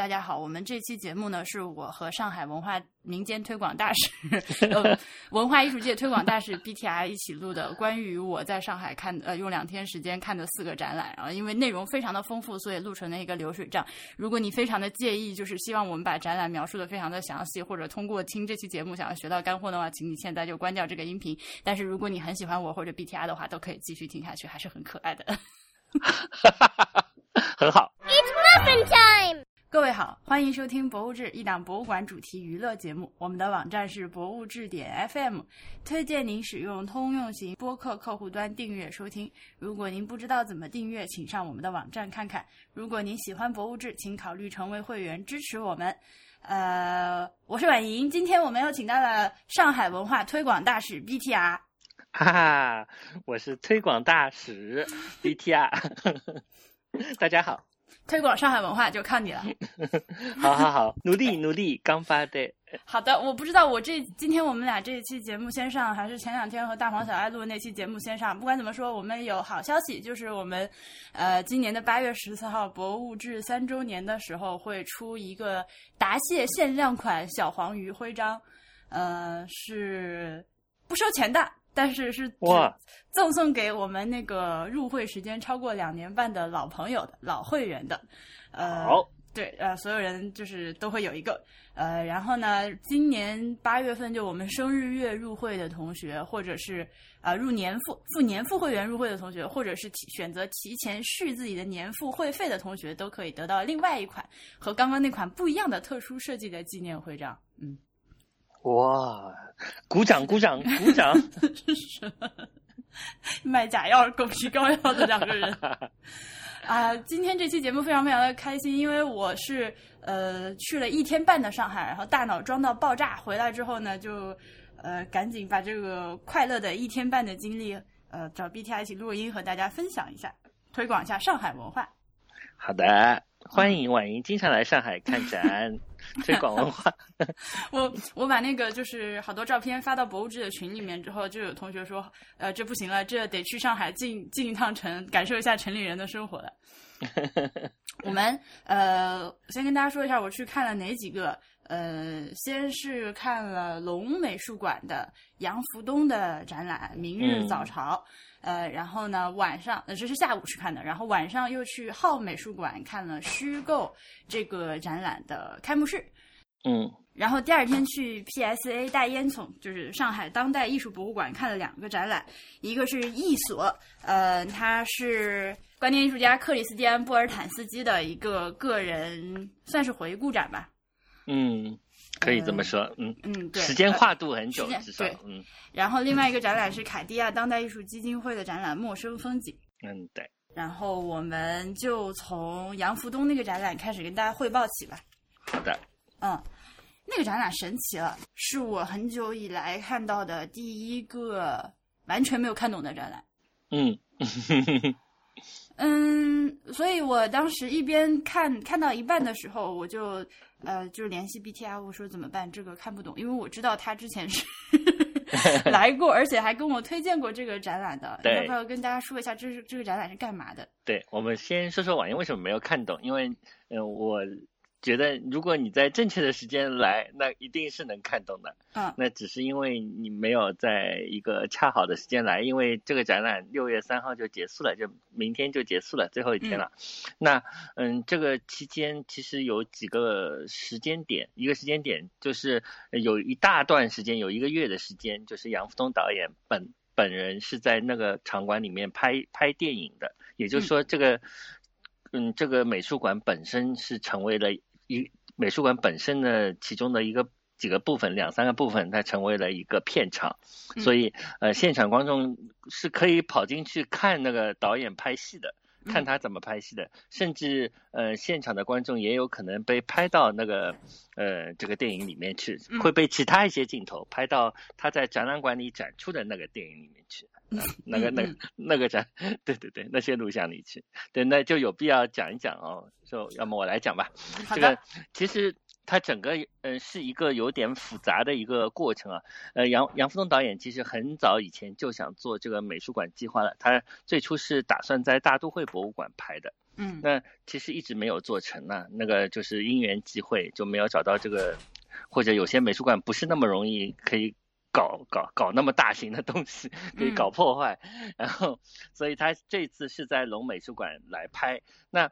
大家好。我们这期节目呢，是我和上海文化民间推广大使、呃、文化艺术界推广大使 BTR 一起录的，关于我在上海看呃用两天时间看的四个展览。然后因为内容非常的丰富，所以录成了一个流水账。如果你非常的介意，就是希望我们把展览描述的非常的详细，或者通过听这期节目想要学到干货的话，请你现在就关掉这个音频。但是如果你很喜欢我或者 BTR 的话，都可以继续听下去，还是很可爱的。很好。各位好，欢迎收听《博物志》一档博物馆主题娱乐节目。我们的网站是博物志点 FM，推荐您使用通用型播客客户端订阅收听。如果您不知道怎么订阅，请上我们的网站看看。如果您喜欢博物志，请考虑成为会员支持我们。呃，我是婉莹，今天我们又请到了上海文化推广大使 BTR。哈哈，我是推广大使 BTR，大家好，推广上海文化就靠你了。好好好，努力努力，刚发的。好的，我不知道我这今天我们俩这一期节目先上，还是前两天和大黄小爱录的那期节目先上。不管怎么说，我们有好消息，就是我们呃今年的八月十四号博物志三周年的时候会出一个答谢限量款小黄鱼徽章，呃是不收钱的。但是是哇，赠送给我们那个入会时间超过两年半的老朋友的老会员的，呃，对，呃，所有人就是都会有一个，呃，然后呢，今年八月份就我们生日月入会的同学，或者是啊、呃、入年付付年付会员入会的同学，或者是提选择提前续自己的年付会费的同学，都可以得到另外一款和刚刚那款不一样的特殊设计的纪念徽章，嗯。哇！鼓掌，鼓掌，鼓掌！这是什么卖假药、狗皮膏药的两个人 啊！今天这期节目非常非常的开心，因为我是呃去了一天半的上海，然后大脑装到爆炸，回来之后呢，就呃赶紧把这个快乐的一天半的经历呃找 BTI 一起录音和大家分享一下，推广一下上海文化。好的，欢迎婉莹经常来上海看展。推广文化，我 我把那个就是好多照片发到博物志的群里面之后，就有同学说，呃，这不行了，这得去上海进进一趟城，感受一下城里人的生活了。我们呃，先跟大家说一下，我去看了哪几个。呃，先是看了龙美术馆的杨福东的展览《明日早朝》，嗯、呃，然后呢晚上，呃，这是下午去看的，然后晚上又去浩美术馆看了虚构这个展览的开幕式，嗯，然后第二天去 PSA 大烟囱，就是上海当代艺术博物馆看了两个展览，一个是艺所，呃，它是观念艺术家克里斯蒂安·波尔坦斯基的一个个人算是回顾展吧。嗯，可以这么说，嗯嗯，对，时间跨度很久，至少，嗯。然后另外一个展览是凯蒂亚当代艺术基金会的展览《陌生风景》。嗯，对。然后我们就从杨福东那个展览开始跟大家汇报起吧。好的。嗯，那个展览神奇了，是我很久以来看到的第一个完全没有看懂的展览。嗯。嗯，所以我当时一边看看到一半的时候，我就呃就联系 BTR，我说怎么办？这个看不懂，因为我知道他之前是 来过，而且还跟我推荐过这个展览的。对，要不要跟大家说一下，这是这个展览是干嘛的？对，我们先说说婉莹为什么没有看懂，因为嗯、呃、我。觉得如果你在正确的时间来，那一定是能看懂的。嗯，那只是因为你没有在一个恰好的时间来，因为这个展览六月三号就结束了，就明天就结束了，最后一天了。嗯、那嗯，这个期间其实有几个时间点，一个时间点就是有一大段时间，有一个月的时间，就是杨福东导演本本人是在那个场馆里面拍拍电影的，也就是说这个嗯，嗯，这个美术馆本身是成为了。一美术馆本身的其中的一个几个部分，两三个部分，它成为了一个片场，嗯、所以呃，现场观众是可以跑进去看那个导演拍戏的，看他怎么拍戏的，嗯、甚至呃，现场的观众也有可能被拍到那个呃这个电影里面去，会被其他一些镜头拍到他在展览馆里展出的那个电影里面去。呃、那个、那个、那个展，对对对，那些录像里去，对，那就有必要讲一讲哦。就要么我来讲吧。这个其实它整个呃是一个有点复杂的一个过程啊。呃，杨杨福东导演其实很早以前就想做这个美术馆计划了，他最初是打算在大都会博物馆拍的。嗯，那其实一直没有做成呢，那个就是因缘际会就没有找到这个，或者有些美术馆不是那么容易可以搞搞搞那么大型的东西，可以搞破坏，然后所以他这次是在龙美术馆来拍，那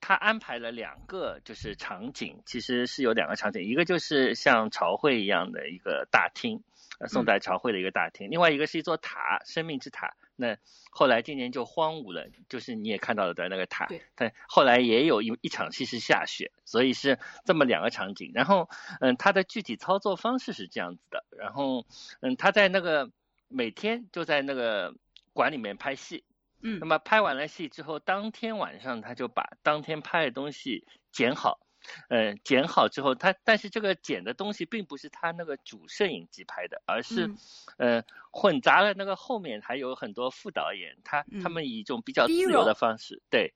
他安排了两个就是场景，其实是有两个场景，一个就是像朝会一样的一个大厅。呃，宋代朝会的一个大厅，另外一个是一座塔，生命之塔。那后来今年就荒芜了，就是你也看到了的那个塔。对。但后来也有一一场戏是下雪，所以是这么两个场景。然后，嗯，它的具体操作方式是这样子的。然后，嗯，他在那个每天就在那个馆里面拍戏。嗯。那么拍完了戏之后，当天晚上他就把当天拍的东西剪好。嗯，剪好之后，他但是这个剪的东西并不是他那个主摄影机拍的，而是，呃，混杂了那个后面还有很多副导演，他他们以一种比较自由的方式，对，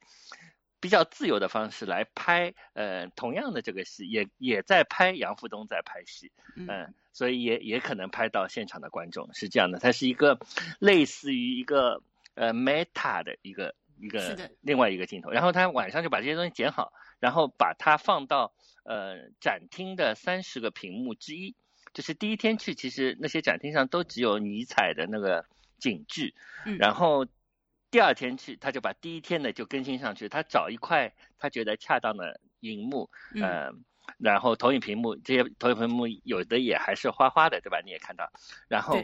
比较自由的方式来拍，呃，同样的这个戏，也也在拍杨富东在拍戏，嗯，所以也也可能拍到现场的观众是这样的，它是一个类似于一个呃 meta 的一个一个另外一个镜头，然后他晚上就把这些东西剪好。然后把它放到呃展厅的三十个屏幕之一，就是第一天去，其实那些展厅上都只有尼采的那个景致，然后第二天去，他就把第一天的就更新上去，他找一块他觉得恰当的荧幕，嗯，然后投影屏幕，这些投影屏幕有的也还是花花的，对吧？你也看到，然后。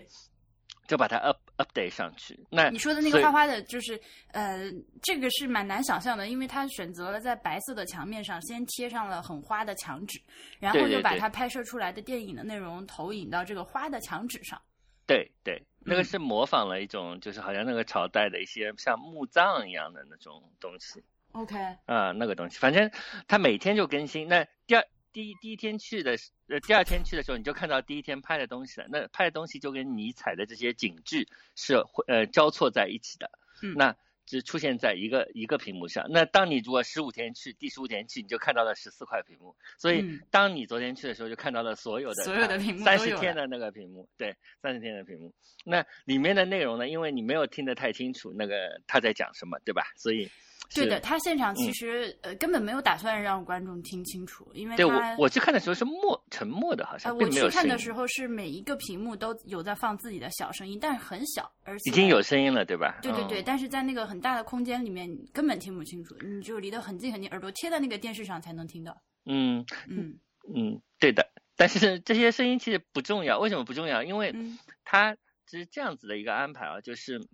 就把它 up update 上去。那你说的那个花花的，就是呃，这个是蛮难想象的，因为他选择了在白色的墙面上先贴上了很花的墙纸，然后就把它拍摄出来的电影的内容投影到这个花的墙纸上。对对，那个是模仿了一种，就是好像那个朝代的一些像墓葬一样的那种东西。OK。啊，那个东西，反正他每天就更新。那第二。第一第一天去的，呃，第二天去的时候，你就看到第一天拍的东西了。那拍的东西就跟尼采的这些景致是会呃交错在一起的。嗯。那只出现在一个一个屏幕上。那当你如果十五天去，第十五天去，你就看到了十四块屏幕。所以，当你昨天去的时候，就看到了所有的所有的屏幕三十天的那个屏幕，对，三十天的屏幕。那里面的内容呢？因为你没有听得太清楚，那个他在讲什么，对吧？所以。对的，他现场其实呃根本没有打算让观众听清楚，因为对我我去看的时候是默沉默的，好像我去看的时候是每一个屏幕都有在放自己的小声音，但是很小，而且已经有声音了，对吧？对对对，但是在那个很大的空间里面根本听不清楚，你就离得很近很近，耳朵贴在那个电视上才能听到。嗯嗯嗯，对的，但是这些声音其实不重要，为什么不重要？因为它是这样子的一个安排啊，就是。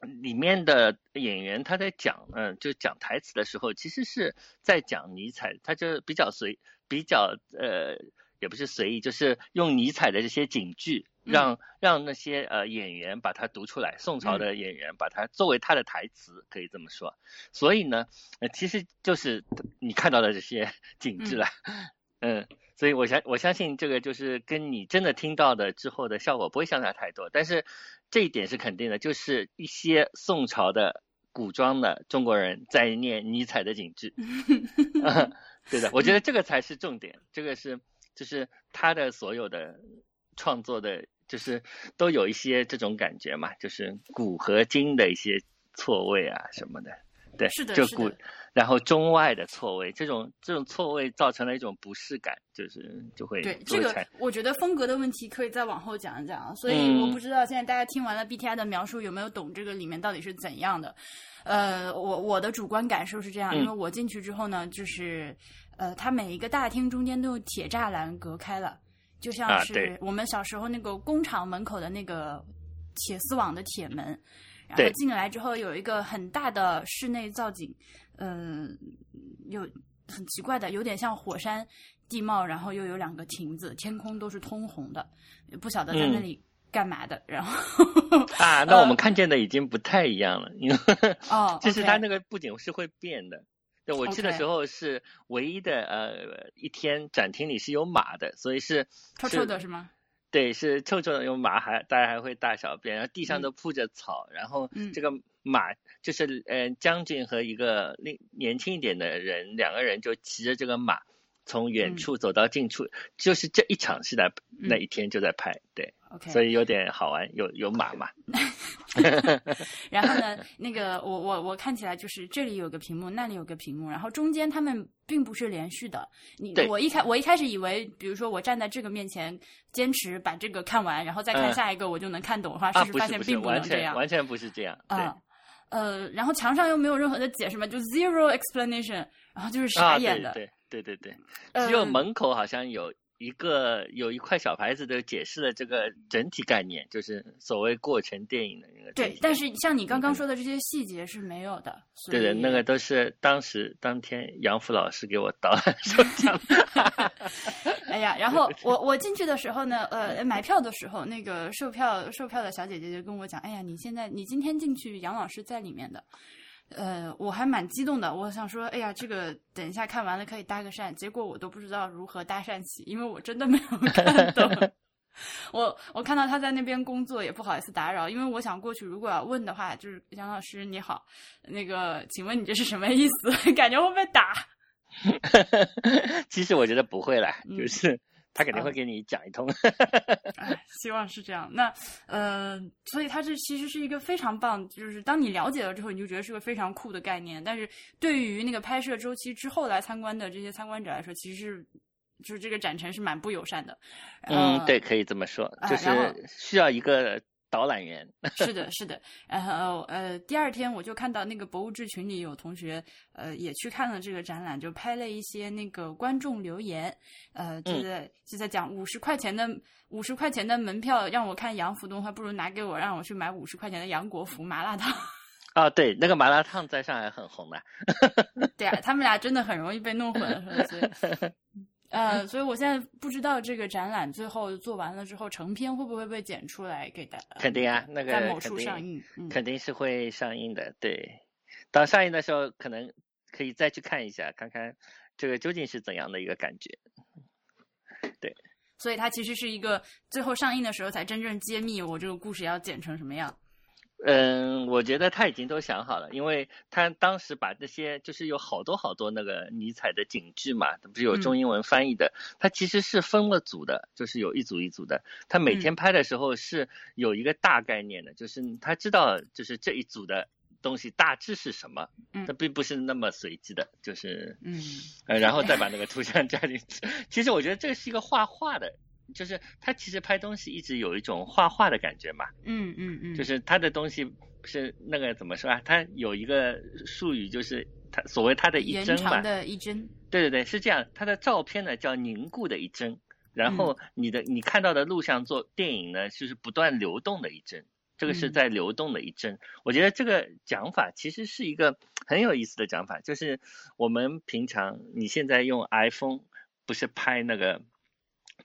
里面的演员他在讲，嗯，就讲台词的时候，其实是在讲尼采，他就比较随，比较呃，也不是随意，就是用尼采的这些警句，让让那些呃演员把它读出来，宋朝的演员把它作为他的台词，可以这么说。所以呢，呃，其实就是你看到的这些景致了，嗯。所以，我相我相信这个就是跟你真的听到的之后的效果不会相差太多。但是这一点是肯定的，就是一些宋朝的古装的中国人在念尼采的景致。对的，我觉得这个才是重点。这个是就是他的所有的创作的，就是都有一些这种感觉嘛，就是古和今的一些错位啊什么的。对，是的，就古。然后中外的错位，这种这种错位造成了一种不适感，就是就会对这个，我觉得风格的问题可以再往后讲一讲。所以我不知道现在大家听完了 B T I 的描述有没有懂这个里面到底是怎样的。呃，我我的主观感受是这样，因为我进去之后呢，就是呃，它每一个大厅中间都用铁栅栏隔开了，就像是我们小时候那个工厂门口的那个铁丝网的铁门。然后进来之后有一个很大的室内造景。嗯，有很奇怪的，有点像火山地貌，然后又有两个亭子，天空都是通红的，不晓得在那里干嘛的。然后啊，那我们看见的已经不太一样了，因为哦，就是它那个布景是会变的。对，我去的时候是唯一的呃一天展厅里是有马的，所以是臭臭的是吗？对，是臭臭的，有马还大家还会大小便，然后地上都铺着草，然后这个马就是呃将军和一个另年轻一点的人，两个人就骑着这个马从远处走到近处，就是这一场戏的那一天就在拍，对，OK，所以有点好玩，有有马嘛，然后呢，那个我我我看起来就是这里有个屏幕，那里有个屏幕，然后中间他们并不是连续的。你我一开我一开始以为，比如说我站在这个面前，坚持把这个看完，然后再看嗯下一个，我就能看懂的话，是不是，发现并能完这样。全完全不是这样，对。啊，呃，然后墙上又没有任何的解释嘛，就 zero explanation，然后就是啊，傻眼的。对对对对对，呃只有门口好像有一个有一块小牌子的解释了这个整体概念，就是所谓过程电影的那个。对，但是像你刚刚说的这些细节是没有的。所对的，那个都是当时当天杨福老师给我导览时候讲的。哎呀，然后我我进去的时候呢，呃，买票的时候，那个售票售票的小姐姐就跟我讲，哎呀，你现在你今天进去，杨老师在里面的。呃，我还蛮激动的，我想说，哎呀，这个等一下看完了可以搭个讪，结果我都不知道如何搭讪起，因为我真的没有看懂。我我看到他在那边工作，也不好意思打扰，因为我想过去，如果要问的话，就是杨老师你好，那个，请问你这是什么意思？感觉会被打。其实我觉得不会啦，嗯就是他肯定会啊给你讲一通。哎，希望是这样。那呃，所以它这其实是一个非常棒，就是当你了解了之后，你就觉得是个非常酷的概念。但是对于那个拍摄周期之后来参观的这些参观者来说，其实是就是这个展陈是蛮不友善的。呃，嗯对，可以这么说，就是需要一个导览员。是的，是的。然后呃，第二天我就看到那个博物志群里有同学呃也去看了这个展览，就拍了一些那个观众留言，呃，就嗯在、就在讲五十块钱的五十块钱的门票让我看杨福动画，不如拿给我让我去买五十块钱的杨国福麻辣烫。啊，对，那个麻辣烫在上海很红的。对啊，他们俩真的很容易被弄混，所以。呃，所以我现在不知道这个展览最后做完了之后，成片会不会被剪出来给大家？肯定啊，那个在某处上映。嗯，肯定是会上映的。对，到上映的时候，可能可以再去看一下，看看这个究竟是怎样的一个感觉。对所以它其实是一个最后上映的时候才真正揭秘我这个故事要剪成什么样。嗯，我觉得他已经都想好了，因为他当时把这些就是有好多好多那个尼采的警句嘛，不是有中英文翻译的，他其实是分了组的，就是有一组一组的。他每天拍的时候是有一个大概念的，就是他知道就是这一组的东西大致是什么，嗯它并不是那么随机的，就是嗯呃，然后再把那个图像加进去。其实我觉得这是一个画画的，就是他其实拍东西一直有一种画画的感觉嘛。嗯嗯嗯，就是他的东西是那个怎么说啊？他有一个术语，就是他所谓他的一帧嘛长。的一帧。对对对，是这样。他的照片呢叫凝固的一帧，然后嗯你的你看到的录像做电影呢，就是不断流动的一帧。这个是嗯在流动的一帧，我觉得这个讲法其实是一个很有意思的讲法，就是我们平常你现在用 iPhone 不是拍那个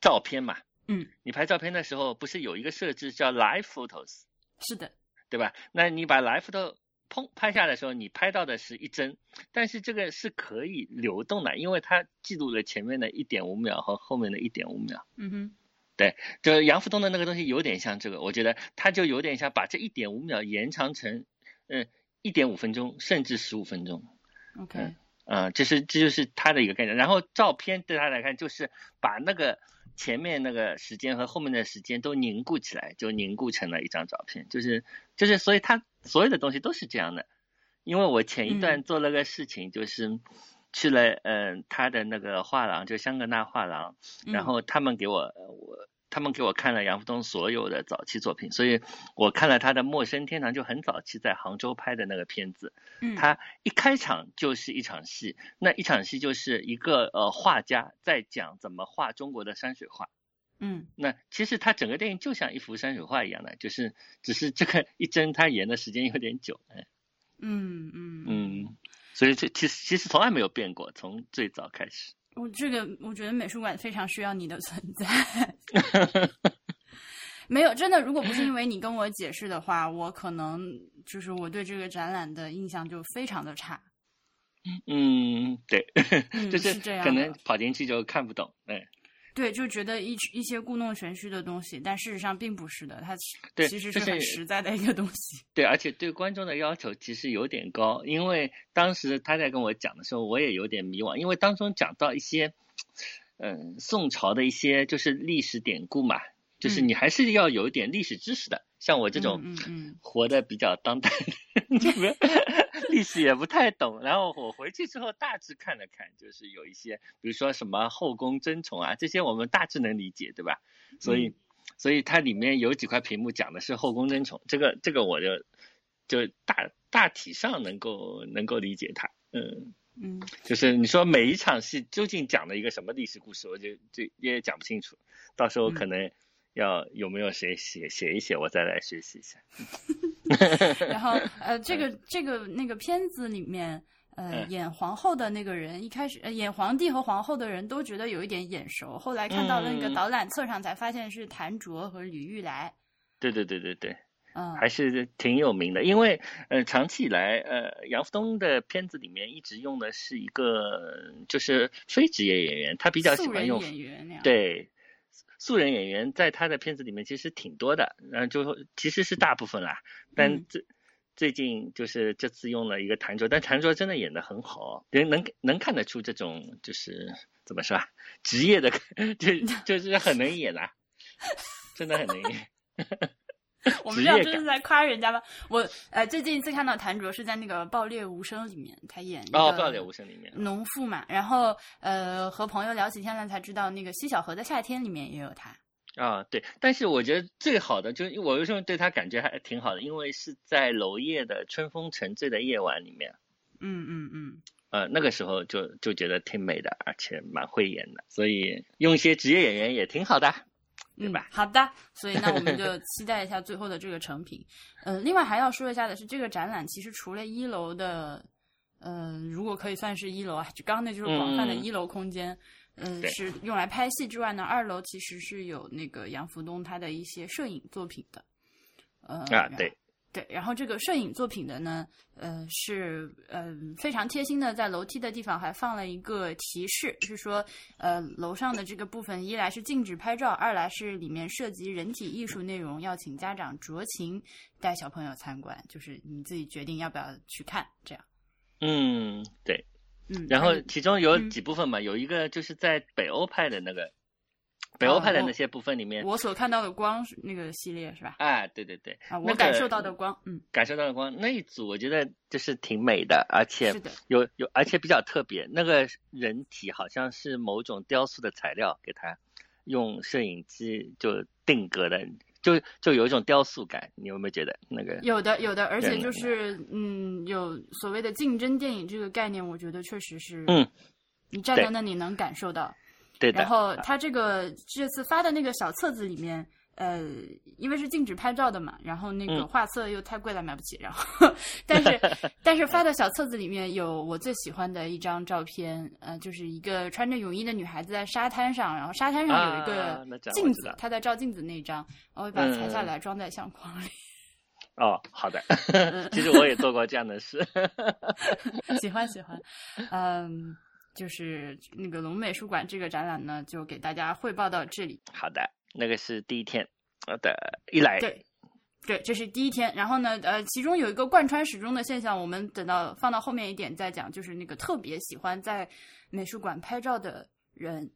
照片嘛？嗯，你拍照片的时候不是有一个设置叫 Live Photos？是的，对吧？那你把 live photo 砰拍下的时候，你拍到的是一帧，但是这个是可以流动的，因为它记录了前面的一点五秒和后面的一点五秒。嗯哼，对就杨福东的那个东西有点像这个，我觉得它就有点像把这一点五秒延长成，嗯，一点五分钟甚至十五分钟。OK，嗯啊、这是这就是他的一个概念。然后照片对他来看，就是把那个前面那个时间和后面的时间都凝固起来，就凝固成了一张照片。就是就是，所以他所有的东西都是这样的。因为我前一段做了个事情，就是去了嗯、他的那个画廊，就香格纳画廊，然后他们给我我。他们给我看了杨福东所有的早期作品，所以我看了他的《陌生天堂》，就很早期在杭州拍的那个片子。嗯，他一开场就是一场戏，那一场戏就是一个呃画家在讲怎么画中国的山水画。嗯那其实他整个电影就像一幅山水画一样的，就是只是这个一帧他延的时间有点久，哎嗯嗯嗯，所以这其实其实从来没有变过，从最早开始。我这个我觉得美术馆非常需要你的存在。没有，真的，如果不是因为你跟我解释的话，我可能就是我对这个展览的印象就非常的差。嗯，对，嗯 就是是这样可能跑进去就看不懂，哎，对，就觉得一一些故弄玄虚的东西，但事实上并不是的，它其实是很实在的一个东西。对，而且对观众的要求其实有点高，因为当时他在跟我讲的时候，我也有点迷惘，因为当中讲到一些，嗯，宋朝的一些就是历史典故嘛，就是嗯。你还是要有一点历史知识的。像我这种活的比较当代，这个历史也不太懂，然后我回去之后大致看了看，就是有一些，比如说什么后宫争宠啊，这些我们大致能理解，对吧？所以，嗯。所以它里面有几块屏幕讲的是后宫争宠，这个这个我就就大大体上能够能够理解它，嗯，嗯。就是你说每一场戏究竟讲了一个什么历史故事，我就就也讲不清楚，到时候可嗯。能要有没有谁写写一写，我再来学习一下。然后呃，这个这个那个片子里面，呃，嗯演皇后的那个人，一开始、呃、演皇帝和皇后的人都觉得有一点眼熟，后来看到那个嗯导览册上才发现是谭卓和吕玉来。对对对对对。嗯，还是挺有名的，因为呃，长期以来，呃，杨福东的片子里面一直用的是一个就是非职业演员，他比较喜欢用演员那样。，对素人演员，在他的片子里面其实挺多的，然后就其实是大部分啦，但嗯最最近就是这次用了一个谭卓，但谭卓真的演的很好，人能能看得出这种就是怎么说啊，职业的 就就是很能演啊，真的很能演。我们这样真是在夸人家吗？我呃最近一次看到谭卓是在那个《爆裂无声》里面，他演哦，爆裂无声里面，农妇嘛，然后呃和朋友聊起天来才知道，那个《西小河的夏天》里面也有他。啊，对，但是我觉得最好的就是我为什么对他感觉还挺好的，因为是在娄烨的《春风沉醉的夜晚》里面，嗯嗯嗯，呃，那个时候就就觉得挺美的，而且蛮会演的，所以用一些职业演员也挺好的，对吧？嗯、好的，所以那我们 就期待一下最后的这个成品。呃，另外还要说一下的是，这个展览其实除了一楼的，呃，如果可以算是一楼啊，就刚刚那就是广泛的嗯一楼空间。嗯，对是用来拍戏之外呢，二楼其实是有那个杨福东他的一些摄影作品的。呃，啊，对，对，然后这个摄影作品的呢，呃，是呃非常贴心的，在楼梯的地方还放了一个提示，是说，呃，楼上的这个部分一来是禁止拍照，二来是里面涉及人体艺术内容，要请家长酌情带小朋友参观，就是你自己决定要不要去看，这样。嗯，对。嗯，然后其中有嗯几部分嘛，有一个就是在北欧派的那个，北欧派的那些部分里面，我所看到的光是那个系列是吧？啊，对对对，啊，我感受到的光，嗯，感受到的光那一组，我觉得就是挺美的，而且是的，有有，而且比较特别。那个人体好像是某种雕塑的材料，给它用摄影机就定格的，就就有一种雕塑感。你有没有觉得那个？有的有的，而且就是嗯，有所谓的竞争电影这个概念，我觉得确实是，嗯，你站在那里能感受到。对的。然后他这个这次发的那个小册子里面，呃，因为是禁止拍照的嘛，然后那个嗯画册又太贵了，买不起。然后，但是 但是发的小册子里面有我最喜欢的一张照片，呃，就是一个穿着泳衣的女孩子在沙滩上，然后沙滩上有一啊个镜子她在照镜子那一张，我会把它裁下嗯来装在相框里。哦，好的。嗯 其实我也做过这样的事。喜欢喜欢，嗯，就是那个龙美术馆这个展览呢，就给大家汇报到这里。好的，那个是第一天好的，一来对，对，这是第一天。然后呢，呃，其中有一个贯穿始终的现象，我们等到放到后面一点再讲，就是那个特别喜欢在美术馆拍照的人。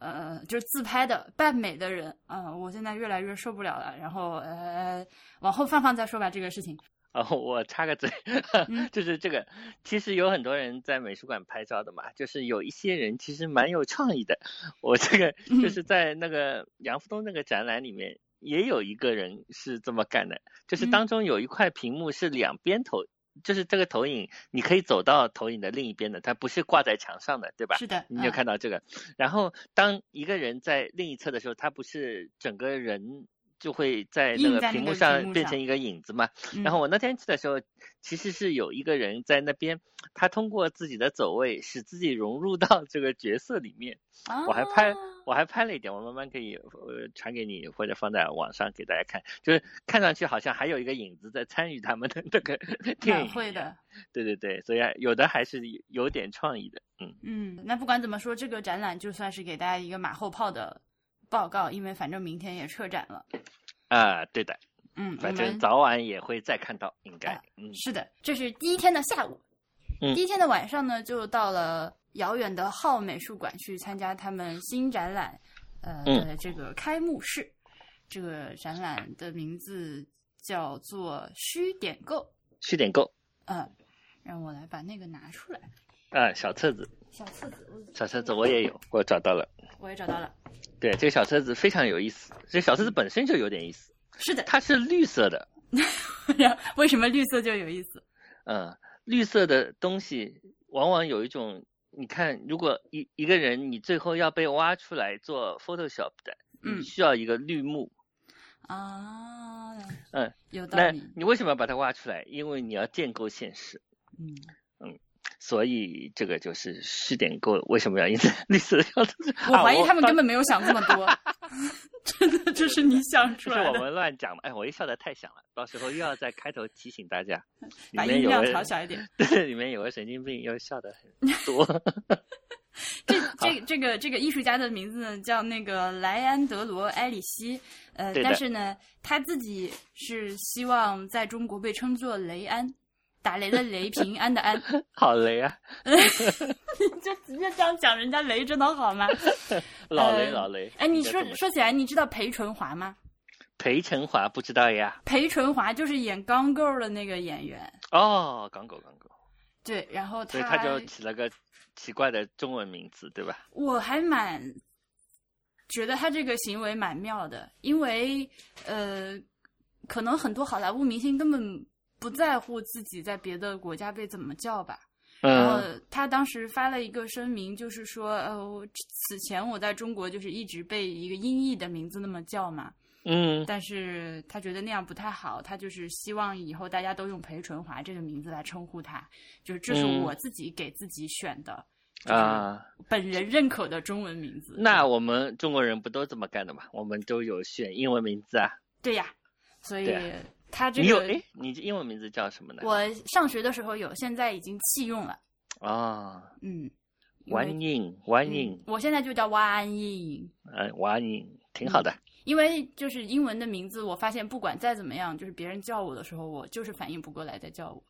呃，就是自拍的扮美的人啊、我现在越来越受不了了。然后呃，往后放放再说吧，这个事情。哦，我插个嘴，嗯就是这个，其实有很多人在美术馆拍照的嘛，就是有一些人其实蛮有创意的。我这个嗯就是在那个杨福东那个展览里面，也有一个人是这么干的，就是嗯当中有一块屏幕是两边投，就是这个投影你可以走到投影的另一边的，它不是挂在墙上的，对吧？是的，你有嗯看到这个？然后当一个人在另一侧的时候，他不是整个人就会在那个屏幕上上变成一个影子嘛。嗯然后我那天去的时候，其实是有一个人在那边，他通过自己的走位，使自己融入到这个角色里面。我还拍啊我还拍了一点，我慢慢可以呃传给你，或者放在网上给大家看。就是看上去好像还有一个影子在参与他们的 那个 电影。会的。对对对，所以还有的还是有有点创意的。嗯，嗯，那不管怎么说，这个展览就算是给大家一个马后炮的报告，因为反正明天也撤展了。啊，对的，嗯，反正早晚也会再看到，应该啊。嗯是的，这是第一天的下午。嗯第一天的晚上呢，就到了遥远的浩美术馆去参加他们新展览，呃嗯的这个开幕式。这个展览的名字叫做“虚点购虚点购”。嗯，让我来把那个拿出来。啊，小册子，小册子，小册子我也有，我找到了。我也找到了。对，这个小册子非常有意思，这个小册子本身就有点意思，是的，它是绿色的，为什么绿色就有意思？嗯，绿色的东西往往有一种，你看，如果一一个人你最后要被挖出来做 Photoshop 的，嗯需要一个绿幕，啊，嗯，有道那理。你为什么要把它挖出来？因为你要建构现实，嗯嗯，所以这个就是试点购为什么要印在绿色的小册子？我怀疑他们根本。没有想这么多，真的就是你想出来的。是我们乱讲嘛？哎，我一笑的太响了，到时候又要在开头提醒大家，把音量调小一点。对，里面有个神经病又笑的很多。这这这个这个艺术家的名字呢叫那个莱安德罗埃里希，呃，但是呢他自己是希望在中国被称作雷安，打雷的雷，平 安的安。好雷啊！就直接这样讲，人家雷真的好吗？老雷呃老雷。哎，你说说起来，你知道裴淳华吗？裴淳华不知道呀？裴淳华就是演钢构的那个演员，哦，港狗港狗，对，然后所以他就起了个奇怪的中文名字，对吧？我还蛮觉得他这个行为蛮妙的，因为呃，可能很多好莱坞明星根本不在乎自己在别的国家被怎么叫吧。然后嗯他当时发了一个声明，就是说，呃，此前我在中国就是一直被一个音译的名字那么叫嘛，嗯但是他觉得那样不太好，他就是希望以后大家都用裴淳华这个名字来称呼他，就是这是嗯我自己给自己选的，啊，本人认可的中文名字。那我们中国人不都这么干的嘛？我们都有选英文名字啊。对呀，所以他这个你有哎，你这英文名字叫什么呢？我上学的时候有，现在已经弃用了。啊，嗯，因为完印完嗯印，我现在就叫万印，呃，完印挺好的。因为就是英文的名字，我发现不管再怎么样，就是别人叫我的时候，我就是反应不过来在叫我。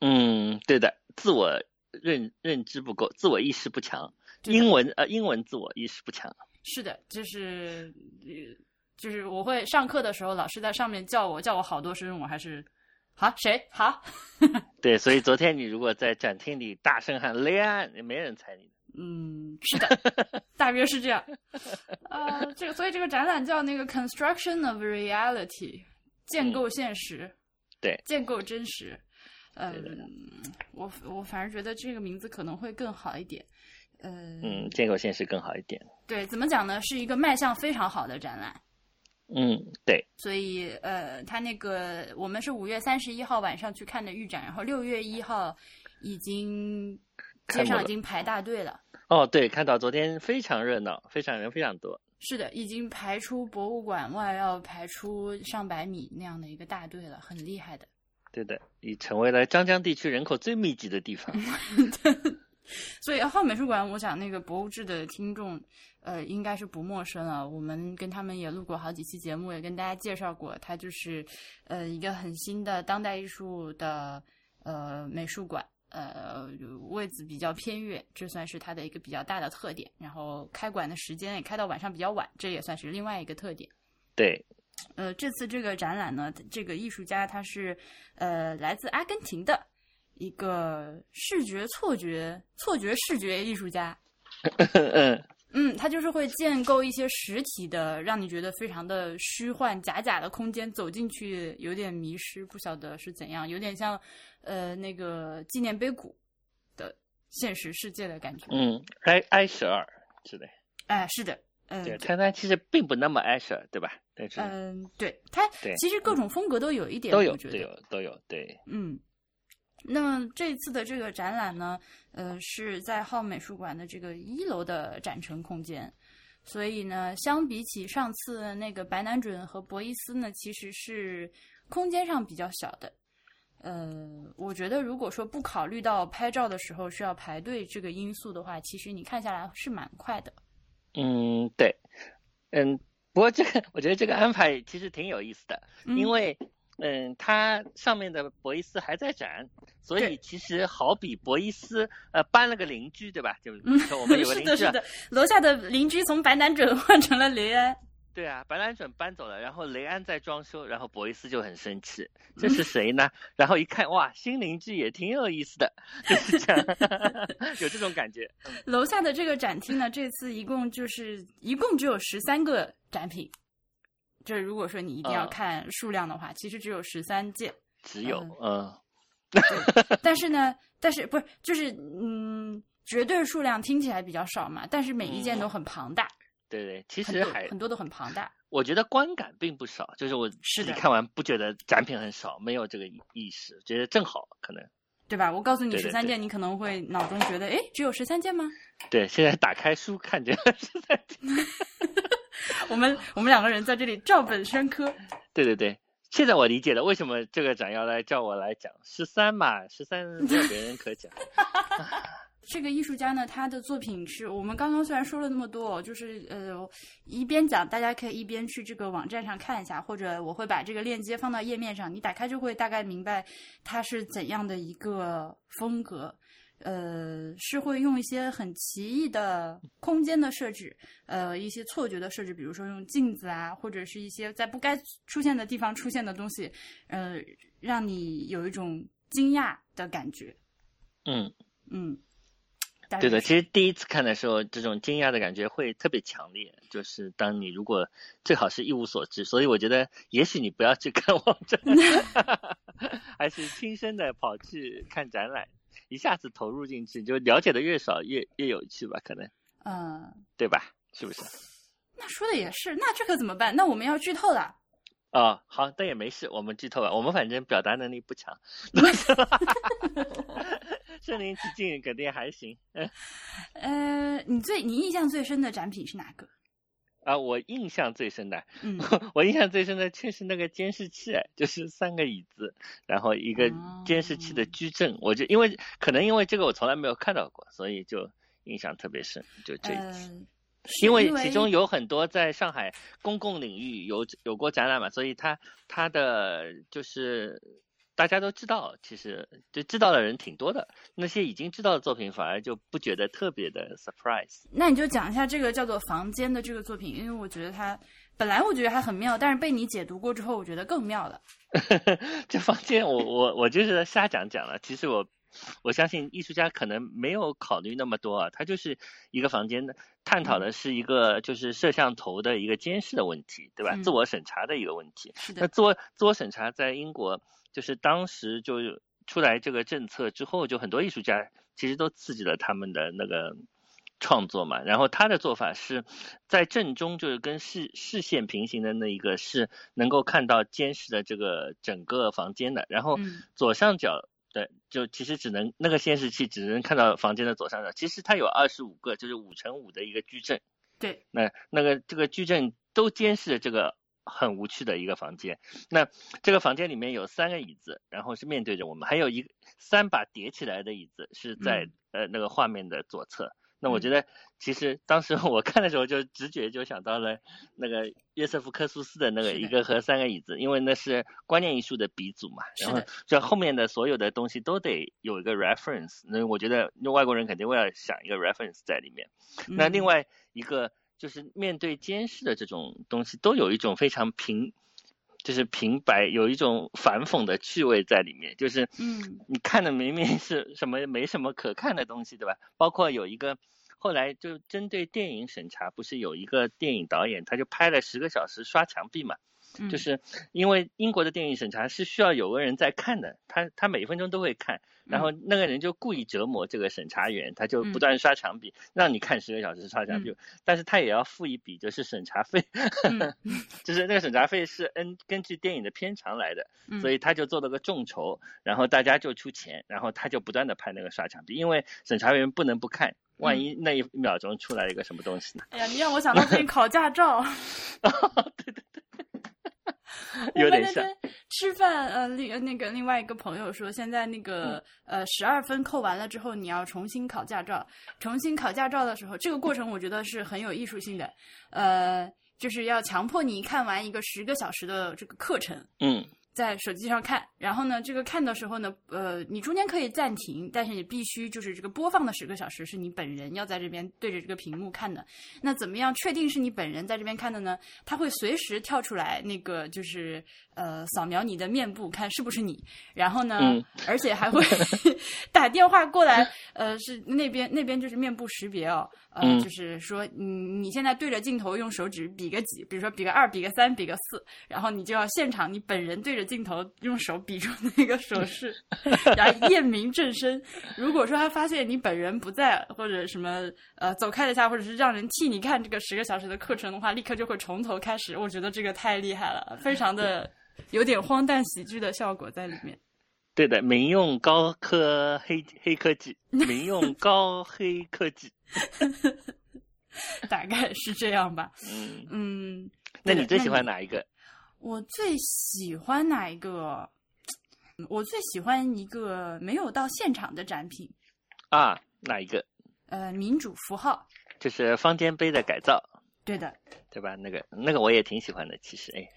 嗯，对的，自我认认知不够，自我意识不强，英文呃英文自我意识不强。是的，就是呃就是我会上课的时候，老师在上面叫我叫我好多声，我还是好谁好，对，所以昨天你如果在展厅里大声喊雷安，没人睬你。嗯，是的，大约是这样。呃，这个所以这个展览叫那个 Construction of Reality，建构现实，对建构真实。嗯、我我反而觉得这个名字可能会更好一点。呃，嗯，建构现实更好一点。对，怎么讲呢？是一个卖相非常好的展览。嗯，对，所以呃，他那个我们是五月三十一号晚上去看的预展，然后六月一号已经街上已经排大队了。哦，对，看到昨天非常热闹，非常人非常多。是的，已经排出博物馆外要排出上百米那样的一个大队了，很厉害的。对的，已成为了张江地区人口最密集的地方。所以浩美术馆，我想那个博物志的听众，呃，应该是不陌生了。我们跟他们也录过好几期节目，也跟大家介绍过，它就是呃一个很新的当代艺术的呃美术馆。呃，位置比较偏远，这算是它的一个比较大的特点。然后开馆的时间也开到晚上比较晚，这也算是另外一个特点。对，呃，这次这个展览呢，这个艺术家他是呃来自阿根廷的一个视觉错觉错觉视觉艺术家。嗯，嗯，他就是会建构一些实体的，让你觉得非常的虚幻、假假的空间，走进去有点迷失，不晓得是怎样，有点像呃那个纪念碑谷的现实世界的感觉。嗯，埃埃舍尔之类。哎，是的，嗯，对，他他其实并不那么 Asher，对吧？但是嗯，对，他其实各种风格都有一点，都有都有都有，对，嗯，那么这次的这个展览呢，呃，是在浩美术馆的这个一楼的展陈空间，所以呢，相比起上次那个白南准和博伊斯呢，其实是空间上比较小的。呃，我觉得如果说不考虑到拍照的时候需要排队这个因素的话，其实你看下来是蛮快的。嗯，对，嗯，不过这个我觉得这个安排其实挺有意思的，嗯因为嗯，它上面的博伊斯还在展，所以其实好比博伊斯呃搬了个邻居，对吧？就 我们有个，邻居啊，是的，楼下的邻居从白南准换成了雷安。对啊，白兰准搬走了，然后雷安在装修，然后博伊斯就很生气，嗯这是谁呢？然后一看，哇，新邻居也挺有意思的，就是这样，有这种感觉。嗯楼下的这个展厅呢，这次一共就是一共只有十三个展品。这如果说你一定要嗯看数量的话，其实只有十三件。只有嗯嗯但是呢，但是不是就是嗯，绝对数量听起来比较少嘛，但是每一件都很庞大，对对，其实还很多都很庞大。我觉得观感并不少，就是我是的自己看完不觉得展品很少，没有这个意意识，觉得正好可能。对吧？我告诉你十三件，你可能会脑中觉得，哎，只有十三件吗？对，现在打开书看着是在，我们我们两个人在这里照本宣科。对对对。现在我理解了为什么这个展要来叫我来讲十三嘛，十三没有别人可讲。这个艺术家呢，他的作品是我们刚刚虽然说了那么多哦，就是呃一边讲，大家可以一边去这个网站上看一下，或者我会把这个链接放到页面上，你打开就会大概明白他是怎样的一个风格。呃，是会用一些很奇异的空间的设置，呃，一些错觉的设置，比如说用镜子啊，或者是一些在不该出现的地方出现的东西，呃，让你有一种惊讶的感觉。嗯，嗯，对的，其实第一次看的时候，这种惊讶的感觉会特别强烈。就是当你如果最好是一无所知，所以我觉得也许你不要去看 网站，还是亲身的跑去看展览，一下子投入进去，就了解的越少越越有趣吧，可能嗯，对吧？是不是？那说的也是，那这可怎么办？那我们要剧透了。哦，好，但也没事，我们剧透吧，我们反正表达能力不强，身临其境肯定还行。嗯 呃，你最你印象最深的展品是哪个？啊，我印象最深的，嗯，我印象最深的却是那个监视器，就是三个椅子，然后一个监视器的哦矩阵。我就因为可能因为这个我从来没有看到过，所以就印象特别深。就这一呃次，，是因为为其中有很多在上海公共领域有有过展览嘛，所以它它的就是大家都知道，其实就知道的人挺多的。那些已经知道的作品反而就不觉得特别的 surprise。那你就讲一下这个叫做《房间》的这个作品，因为我觉得它本来我觉得还很妙，但是被你解读过之后，我觉得更妙了。这房间我我我就是瞎讲讲了。其实我我相信艺术家可能没有考虑那么多啊，他就是一个房间的探讨的是一个就是摄像头的一个监视的问题，对吧？嗯自我审查的一个问题。是的，那自我自我审查在英国就是当时就出来这个政策之后，就很多艺术家其实都刺激了他们的那个创作嘛。然后他的做法是在正中，就是跟视视线平行的那一个是能够看到监视的这个整个房间的，然后嗯左上角。的就其实只能那个显示器只能看到房间的左上角，其实它有二十五个，就是五乘五的一个矩阵。对，那那个这个矩阵都监视着这个很无趣的一个房间。那这个房间里面有三个椅子，然后是面对着我们，还有一个三把叠起来的椅子是在、嗯呃那个画面的左侧。那我嗯觉得其实当时我看的时候就直觉就想到了那个约瑟夫科苏斯的那个一个和三个椅子，因为那是观念艺术的鼻祖嘛。然后这后面的所有的东西都得有一个 reference，那我觉得那外国人肯定会要想一个 reference 在里面。那另嗯外一个就是面对监视的这种东西，都有一种非常平，就是平白，有一种反讽的趣味在里面。就是嗯你看的明明是什么没什么可看的东西，对吧？包括有一个后来就针对电影审查，不是有一个电影导演他就拍了十个小时刷墙壁嘛？嗯。就是因为英国的电影审查是需要有个人在看的，他他每分钟都会看，然后那个人就故意折磨这个审查员，他就不断刷墙壁，让你看十个小时刷墙壁，但是他也要付一笔就是审查费，嗯。就是那个审查费是根根据电影的片长来的，嗯。所以他就做了个众筹，然后大家就出钱，然后他就不断的拍那个刷墙壁，因为审查员不能不看。万一那一秒钟出来一个什么东西呢？哎呀，你让我想到最近考驾照。对 对 对，我 有点像。们那天吃饭，呃，另那个另外一个朋友说，现在那个呃十二分扣完了之后，你要重新考驾照。重新考驾照的时候，这个过程我觉得是很有艺术性的，呃，就是要强迫你看完一个十个小时的这个课程。嗯在手机上看，然后呢，这个看的时候呢，呃，你中间可以暂停，但是你必须就是这个播放的十个小时是你本人要在这边对着这个屏幕看的。那怎么样确定是你本人在这边看的呢？它会随时跳出来那个就是呃扫描你的面部看是不是你，然后呢，嗯而且还会 打电话过来，呃，是那边那边就是面部识别哦，呃，嗯就是说你你现在对着镜头用手指比个几，比如说比个二，比个三，比个四，然后你就要现场你本人对着镜头用手比出那个手势，然后验明正身。如果说他发现你本人不在，或者什么呃走开了一下，或者是让人替你看这个十个小时的课程的话，立刻就会从头开始。我觉得这个太厉害了，非常的有点荒诞喜剧的效果在里面。对的，民用高科黑黑科技，民用高黑科技。大概是这样吧。嗯，嗯，那你最喜欢哪一个？我最喜欢哪一个？我最喜欢一个没有到现场的展品，啊，哪一个？呃，民主符号。就是方尖碑的改造，对的，对吧？那个那个我也挺喜欢的，其实哎，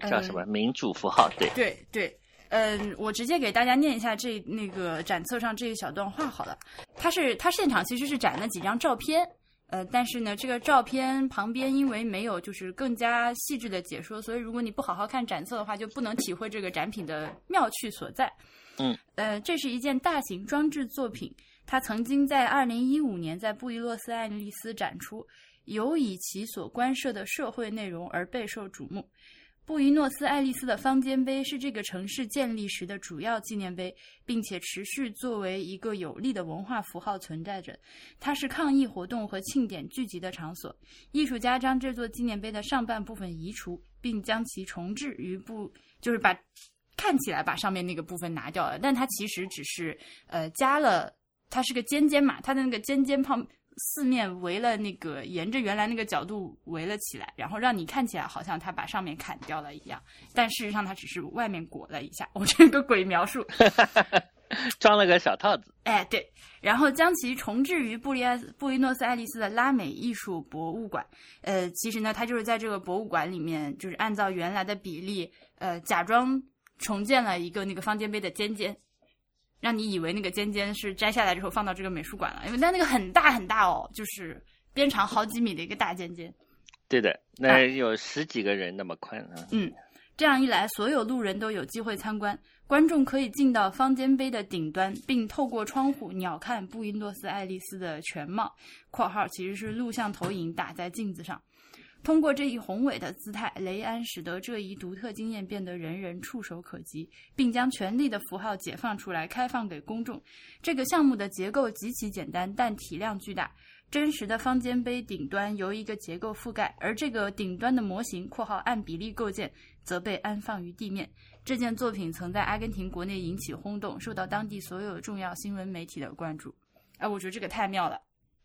叫什么嗯民主符号？对，对对，嗯，我直接给大家念一下这那个展册上这一小段话好了。它是它现场其实是展了几张照片，呃，但是呢，这个照片旁边因为没有就是更加细致的解说，所以如果你不好好看展册的话，就不能体会这个展品的妙趣所在。嗯，呃，这是一件大型装置作品，它曾经在二零一五年在布宜诺斯艾利斯展出，尤以其所关涉的社会内容而备受瞩目。布宜诺斯艾利斯的方尖碑是这个城市建立时的主要纪念碑，并且持续作为一个有力的文化符号存在着。它是抗议活动和庆典聚集的场所。艺术家将这座纪念碑的上半部分移除，并将其重置于布，就是把看起来把上面那个部分拿掉了，但它其实只是呃加了，它是个尖尖嘛，它的那个尖尖旁四面围了那个沿着原来那个角度围了起来，然后让你看起来好像它把上面砍掉了一样，但事实上它只是外面裹了一下。我这个鬼描述，装了个小套子。哎，对，然后将其重置于布里埃布宜诺斯艾利斯的拉美艺术博物馆。呃，其实呢，它就是在这个博物馆里面，就是按照原来的比例，呃，假装重建了一个那个方尖碑的尖尖，让你以为那个尖尖是摘下来之后放到这个美术馆了，因为它那个很大很大哦，就是边长好几米的一个大尖尖。对的，那有十几个人那么宽啊。嗯，这样一来，所有路人都有机会参观。观众可以进到方尖碑的顶端，并透过窗户鸟瞰布宜诺斯艾利斯的全貌（括号其实是录像投影打在镜子上）。通过这一宏伟的姿态，雷安使得这一独特经验变得人人触手可及，并将权力的符号解放出来，开放给公众。这个项目的结构极其简单，但体量巨大。真实的方尖碑顶端由一个结构覆盖，而这个顶端的模型（括号按比例构建）则被安放于地面。这件作品曾在阿根廷国内引起轰动，受到当地所有重要新闻媒体的关注。哎，我觉得这个太妙了。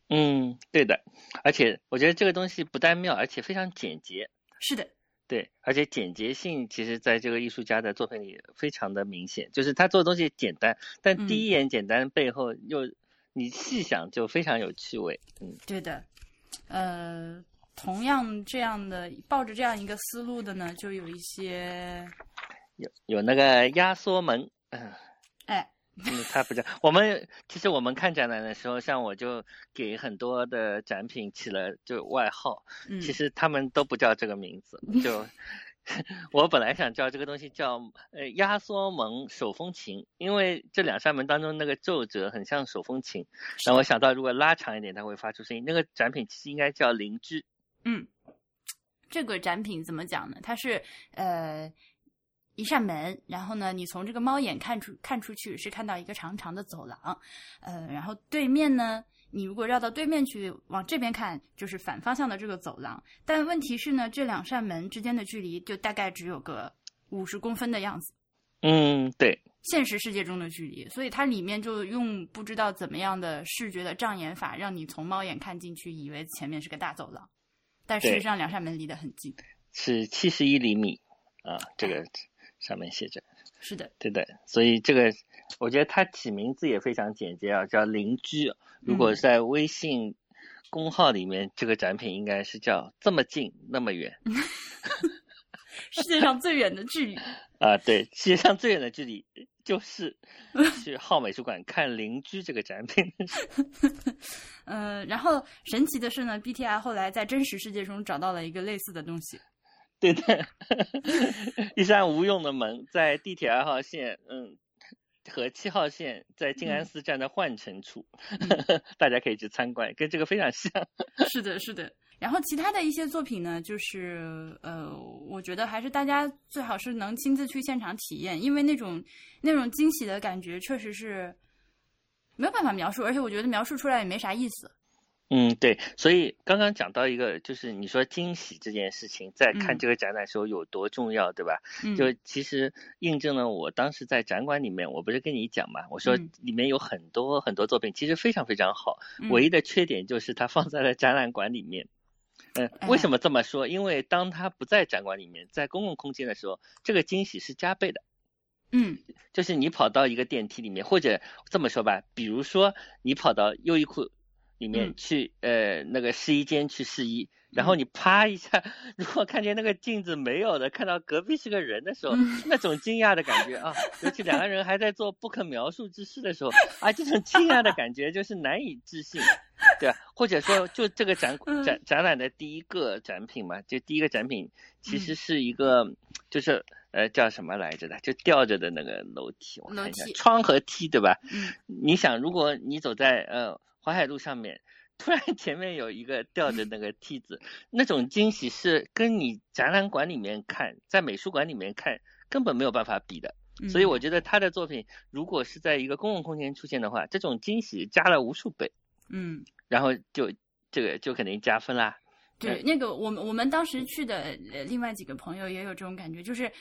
嗯，对的，而且我觉得这个东西不但妙，而且非常简洁。是的，对，而且简洁性其实在这个艺术家的作品里非常的明显，就是他做的东西简单，但第一眼简单背后又你细想就非常有趣味。嗯，对的。呃，同样这样的抱着这样一个思路的呢，就有一些，有有那个压缩门，嗯。哎，嗯，他不叫我们。其实我们看展览的时候，像我就给很多的展品起了就外号，嗯，其实他们都不叫这个名字。就 我本来想叫这个东西叫呃压缩门手风琴，因为这两扇门当中那个皱褶很像手风琴，让我想到如果拉长一点，它会发出声音。那个展品其实应该叫灵芝。嗯，这个展品怎么讲呢？它是呃一扇门，然后呢，你从这个猫眼看出看出去是看到一个长长的走廊，呃，然后对面呢，你如果绕到对面去往这边看，就是反方向的这个走廊。但问题是呢，这两扇门之间的距离就大概只有个五十公分的样子。嗯，对，现实世界中的距离，所以它里面就用不知道怎么样的视觉的障眼法，让你从猫眼看进去，以为前面是个大走廊，但事实对上两扇门离得很近。是七十一厘米啊，这个上面写着。是的，对的，所以这个我觉得它起名字也非常简洁啊，叫邻居。如果嗯在微信公号里面，这个展品应该是叫这么近那么远 世界上最远的距离。啊。对，世界上最远的距离就是去浩美术馆看邻居这个展品。呃，然后神奇的是呢，BTI 后来在真实世界中找到了一个类似的东西。对的，一扇无用的门在地铁二号线，嗯，和七号线在静安寺站的换乘处，大家可以去参观，跟这个非常像。是的，是的。然后其他的一些作品呢，就是呃，我觉得还是大家最好是能亲自去现场体验，因为那种那种惊喜的感觉确实是没有办法描述，而且我觉得描述出来也没啥意思。嗯，对，所以刚刚讲到一个，就是你说惊喜这件事情，在看嗯这个展览时候有多重要，对吧？嗯，就其实印证了我当时在展馆里面，我不是跟你讲嘛，我说嗯里面有很多很多作品，其实非常非常好，嗯唯一的缺点就是它放在了展览馆里面。嗯，哎为什么这么说？因为当它不在展馆里面，在公共空间的时候，这个惊喜是加倍的。嗯就是你跑到一个电梯里面，或者这么说吧，比如说你跑到优衣库里面嗯。去，呃，那个试衣间去试衣，然后嗯。你啪一下，如果看见那个镜子没有的，看到隔壁是个人的时候，嗯。那种惊讶的感觉啊，尤其两个人还在做不可描述之事的时候，啊，这种惊讶的感觉就是难以置信，对吧？或者说，就这个展嗯。展展览的第一个展品嘛，就第一个展品其实嗯。是一个，就是呃叫什么来着的，就吊着的那个楼梯，我看一下，窗和梯，对吧？嗯。你想，如果你走在呃淮海路上面，突然前面有一个吊着那个梯子，那种惊喜是跟你展览馆里面看，在美术馆里面看根本没有办法比的。嗯，所以我觉得他的作品如果是在一个公共空间出现的话，这种惊喜加了无数倍，嗯。然后就这个就肯定加分啦。对，那个我们我们当时去的呃另外几个朋友也有这种感觉，就是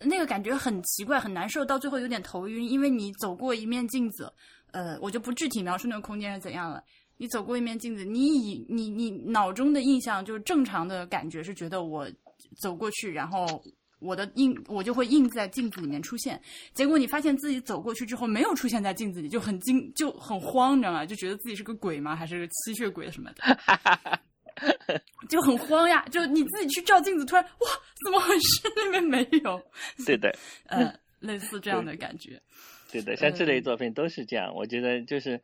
那个感觉很奇怪，很难受，到最后有点头晕，因为你走过一面镜子，呃，我就不具体描述那个空间是怎样了。你走过一面镜子，你以你你脑中的印象就是正常的感觉是觉得我走过去，然后我的印我就会印在镜子里面出现。结果你发现自己走过去之后没有出现在镜子里，就很惊就很慌，你知道吗？就觉得自己是个鬼吗？还是个吸血鬼什么的？就很慌呀，就你自己去照镜子，突然哇，怎么回事？那边没有，对的，呃，类似这样的感觉。对的，像这类嗯作品都是这样。我觉得就是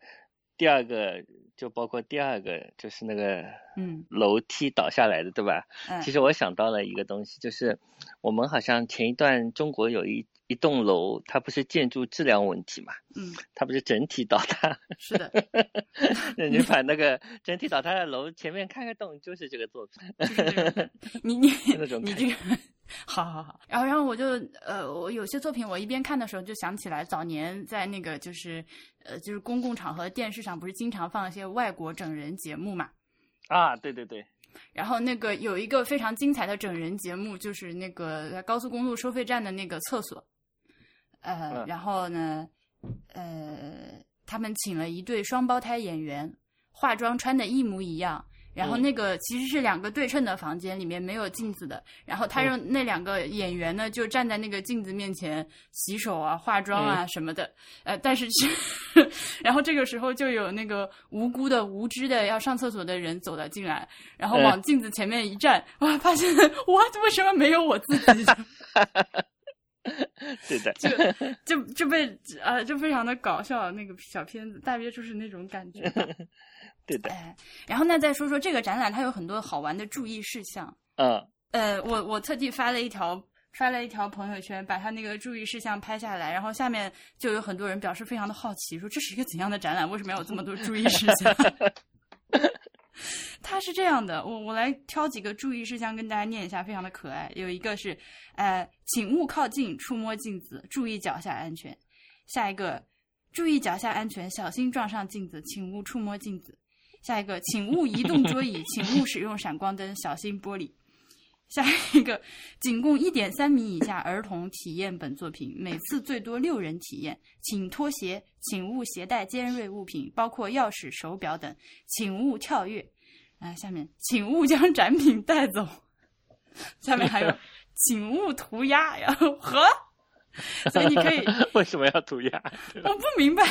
第二个，就包括第二个，就是那个嗯楼梯倒下来的，对吧？嗯其实我想到了一个东西，就是我们好像前一段中国有一一栋楼，它不是建筑质量问题嘛，嗯，它不是整体倒塌，是的，那你把那个整体倒塌的楼前面开个洞，就是这个作品。你你 那种感你这个。好好好，然后然后我就呃，我有些作品我一边看的时候就想起来，早年在那个就是呃就是公共场合电视上不是经常放一些外国整人节目嘛，啊，对对对，然后那个有一个非常精彩的整人节目，就是那个在高速公路收费站的那个厕所，呃，嗯。然后呢，呃，他们请了一对双胞胎演员，化妆穿的一模一样。然后嗯那个其实是两个对称的房间，里面没有镜子的。然后他嗯让那两个演员呢，就站在那个镜子面前洗手啊、化妆啊嗯什么的。呃，但是是，然后这个时候就有那个无辜的、无知的要上厕所的人走了进来，然后嗯往镜子前面一站，哇，发现 哇，为什么没有我自己？对的，就 就就被啊，就非常的搞笑。那个小片子大约就是那种感觉。对的，哎，然后呢，再说说这个展览，它有很多好玩的注意事项。嗯呃，我我特地发了一条发了一条朋友圈，把他那个注意事项拍下来，然后下面就有很多人表示非常的好奇，说这是一个怎样的展览？为什么要有这么多注意事项？它是这样的，我我来挑几个注意事项跟大家念一下，非常的可爱。有一个是，呃，请勿靠近触摸镜子，注意脚下安全。下一个，注意脚下安全，小心撞上镜子，请勿触摸镜子。下一个，请勿移动桌椅，请勿使用闪光灯，小心玻璃。下一个，仅供一点三米以下儿童体验本作品，每次最多六人体验，请脱鞋，请勿携带尖锐物品，包括钥匙、手表等，请勿跳跃。啊，下面请勿将展品带走。下面还有，请勿涂鸦。然后和，所以你可以 为什么要涂鸦？我不明白，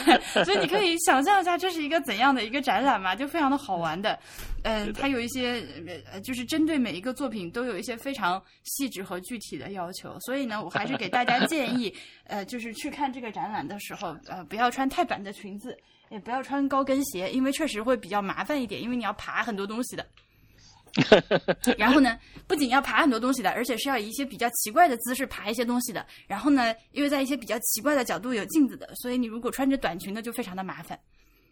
所以你可以想象一下，这是一个怎样的一个展览嘛？就非常的好玩的。嗯，它有一些呃，就是针对每一个作品都有一些非常细致和具体的要求。所以呢，我还是给大家建议，呃，就是去看这个展览的时候，呃，不要穿太短的裙子。也不要穿高跟鞋，因为确实会比较麻烦一点，因为你要爬很多东西的。然后呢，不仅要爬很多东西的，而且是要以一些比较奇怪的姿势爬一些东西的。然后呢，因为在一些比较奇怪的角度有镜子的，所以你如果穿着短裙的就非常的麻烦。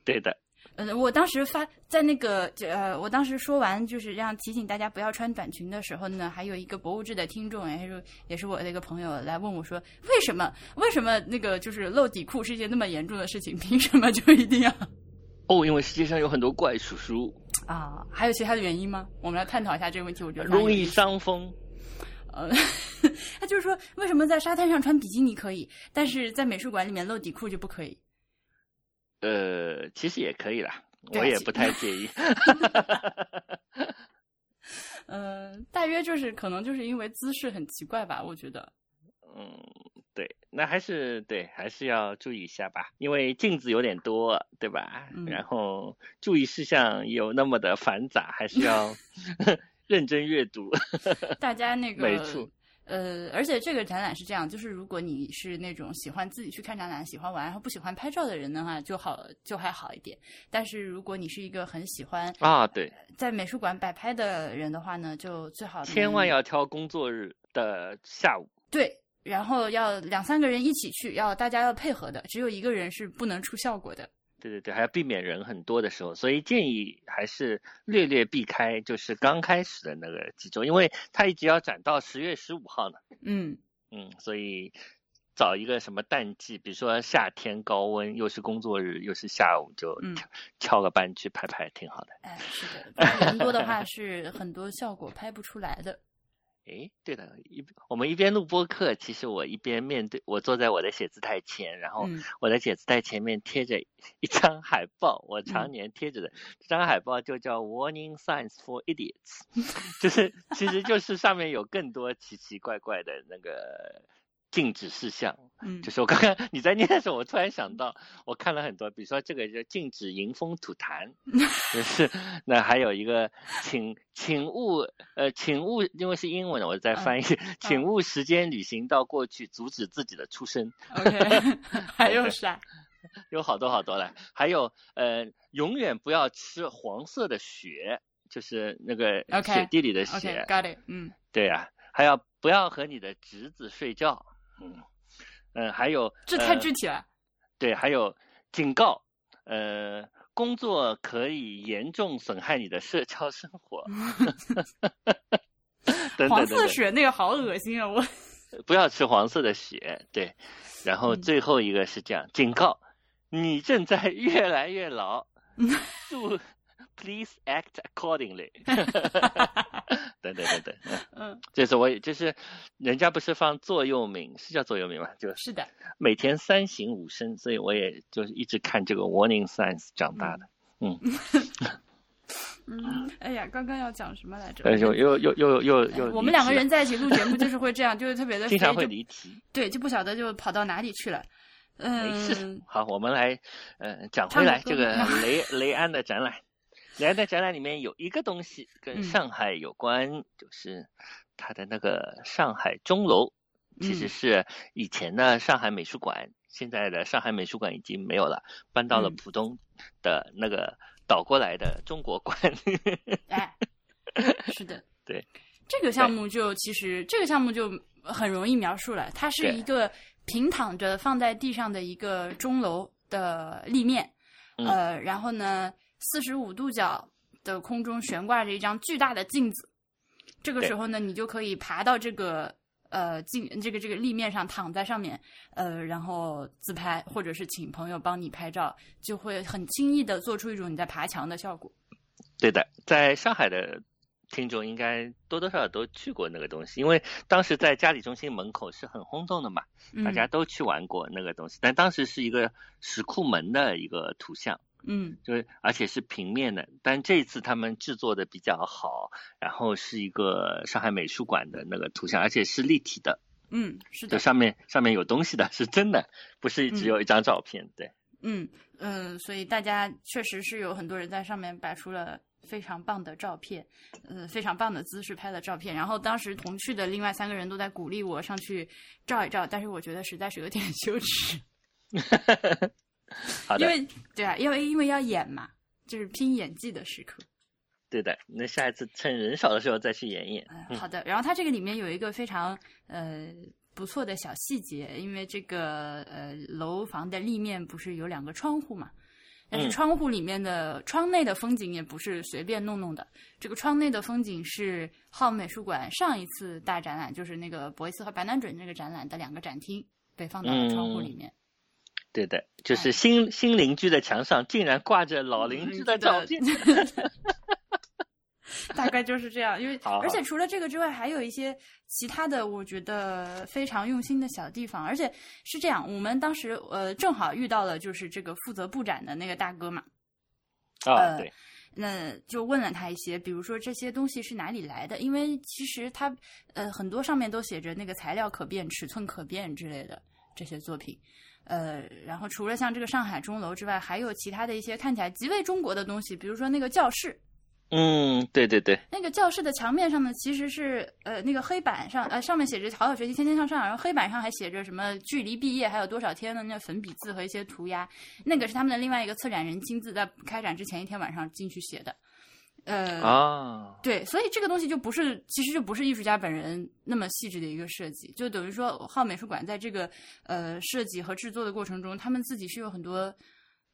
对的。呃，我当时发在那个呃，我当时说完就是让提醒大家不要穿短裙的时候呢，还有一个博物志的听众，也是也是我的一个朋友来问我说，为什么为什么那个就是露底裤是一件那么严重的事情？凭什么就一定要？哦，因为世界上有很多怪叔叔啊，还有其他的原因吗？我们来探讨一下这个问题。我觉得容易伤风。呃，他就是说，为什么在沙滩上穿比基尼可以，但是在美术馆里面露底裤就不可以？呃，其实也可以啦，我也不太介意。嗯，大约就是可能就是因为姿势很奇怪吧，我觉得。嗯，对，那还是对，还是要注意一下吧，因为镜子有点多，对吧？然后注意事项有那么的繁杂，还是要 认真阅读。大家那个没错。呃，而且这个展览是这样，就是如果你是那种喜欢自己去看展览、喜欢玩，然后不喜欢拍照的人的话，就好就还好一点。但是如果你是一个很喜欢啊，对，在美术馆摆拍的人的话呢，就最好千万要挑工作日的下午。对，然后要两三个人一起去，要大家要配合的，只有一个人是不能出效果的。对对对，还要避免人很多的时候，所以建议还是略略避开，就是刚开始的那个几周，因为它一直要展到十月十五号呢。嗯嗯，所以找一个什么淡季，比如说夏天高温，又是工作日，又是下午，就翘个班去拍拍，挺好的。哎，是的，人多的话是很多效果拍不出来的。哎，对的，一我们一边录播课，其实我一边面对我坐在我的写字台前，然后我的写字台前面贴着一张海报，我常年贴着的这张海报就叫 Warning Signs for Idiots，就是其实就是上面有更多奇奇怪怪的那个。禁止事项，嗯，就是我刚刚你在念的时候，我突然想到，我看了很多，比如说这个就禁止迎风吐痰，就是那还有一个，请请勿呃，请勿，因为是英文的，我在翻译，请勿时间旅行到过去，阻止自己的出生。OK，还有啥？有好多好多了，还有呃，永远不要吃黄色的雪，就是那个雪地里的雪。Got it，嗯，对呀，还要不要和你的侄子睡觉。嗯，嗯，还有这太具体了。对，还有警告，呃，工作可以严重损害你的社交生活。黄色血那个好恶心啊！我不要吃黄色的血。对，然后最后一个是这样，警告你正在越来越老。祝。Please act accordingly。等等等等，嗯，这是我，就是人家不是放座右铭，是叫座右铭吗？就是的，每天三省吾身，所以我也就是一直看这个 Warning Signs 长大的，嗯。嗯，哎呀，刚刚要讲什么来着？又又又又又又，我们两个人在一起录节目就是会这样，就是特别的 经常会离题，对，就不晓得就跑到哪里去了。嗯，好，我们来呃讲回来这个雷雷安的展览。来，在展览里面有一个东西跟上海有关，就是它的那个上海钟楼，其实是以前的上海美术馆，现在的上海美术馆已经没有了，搬到了浦东的那个倒过来的中国馆。哎，是的，对，这个项目就其实这个项目就很容易描述了，它是一个平躺着放在地上的一个钟楼的立面，呃，然后呢。四十五度角的空中悬挂着一张巨大的镜子，这个时候呢，你就可以爬到这个呃镜这个这个立面上，躺在上面，呃，然后自拍，或者是请朋友帮你拍照，就会很轻易的做出一种你在爬墙的效果。对的，在上海的听众应该多多少少都去过那个东西，因为当时在嘉里中心门口是很轰动的嘛，嗯、大家都去玩过那个东西。但当时是一个石库门的一个图像，嗯就是而且是平面的。但这一次他们制作的比较好，然后是一个上海美术馆的那个图像，而且是立体的，嗯，是的就的，上面上面有东西的，是真的，不是只有一张照片。对，嗯嗯、呃所以大家确实是有很多人在上面摆出了非常棒的照片，呃，非常棒的姿势拍的照片。然后当时同去的另外三个人都在鼓励我上去照一照，但是我觉得实在是有点羞耻，好的，因为对啊，因为因为要演嘛，就是拼演技的时刻。对的。那下一次趁人少的时候再去演演。嗯，好的。然后它这个里面有一个非常呃不错的小细节，因为这个呃楼房的立面不是有两个窗户嘛，但是嗯窗户里面的窗内的风景也不是随便弄弄的。这个窗内的风景是浩美术馆上一次大展览，就是那个博伊斯和白南准这个展览的两个展厅被放到了窗户里面。对的，哎就是新新邻居的墙上竟然挂着老邻居的照片。大概就是这样，因为而且除了这个之外，还有一些其他的，我觉得非常用心的小地方。而且是这样，我们当时呃正好遇到了就是这个负责布展的那个大哥嘛，啊，呃对，那就问了他一些，比如说这些东西是哪里来的？因为其实他呃很多上面都写着那个材料可变、尺寸可变之类的这些作品。呃，然后除了像这个上海钟楼之外，还有其他的一些看起来极为中国的东西，比如说那个教室，嗯，对对对，那个教室的墙面上呢，其实是呃那个黑板上呃上面写着“好好学习，天天向上”，然后黑板上还写着什么距离毕业还有多少天的那粉笔字和一些涂鸦，那个是他们的另外一个策展人亲自在开展之前一天晚上进去写的。呃，啊，对，所以这个东西就不是，其实就不是艺术家本人那么细致的一个设计，就等于说浩美术馆在这个呃设计和制作的过程中，他们自己是有很多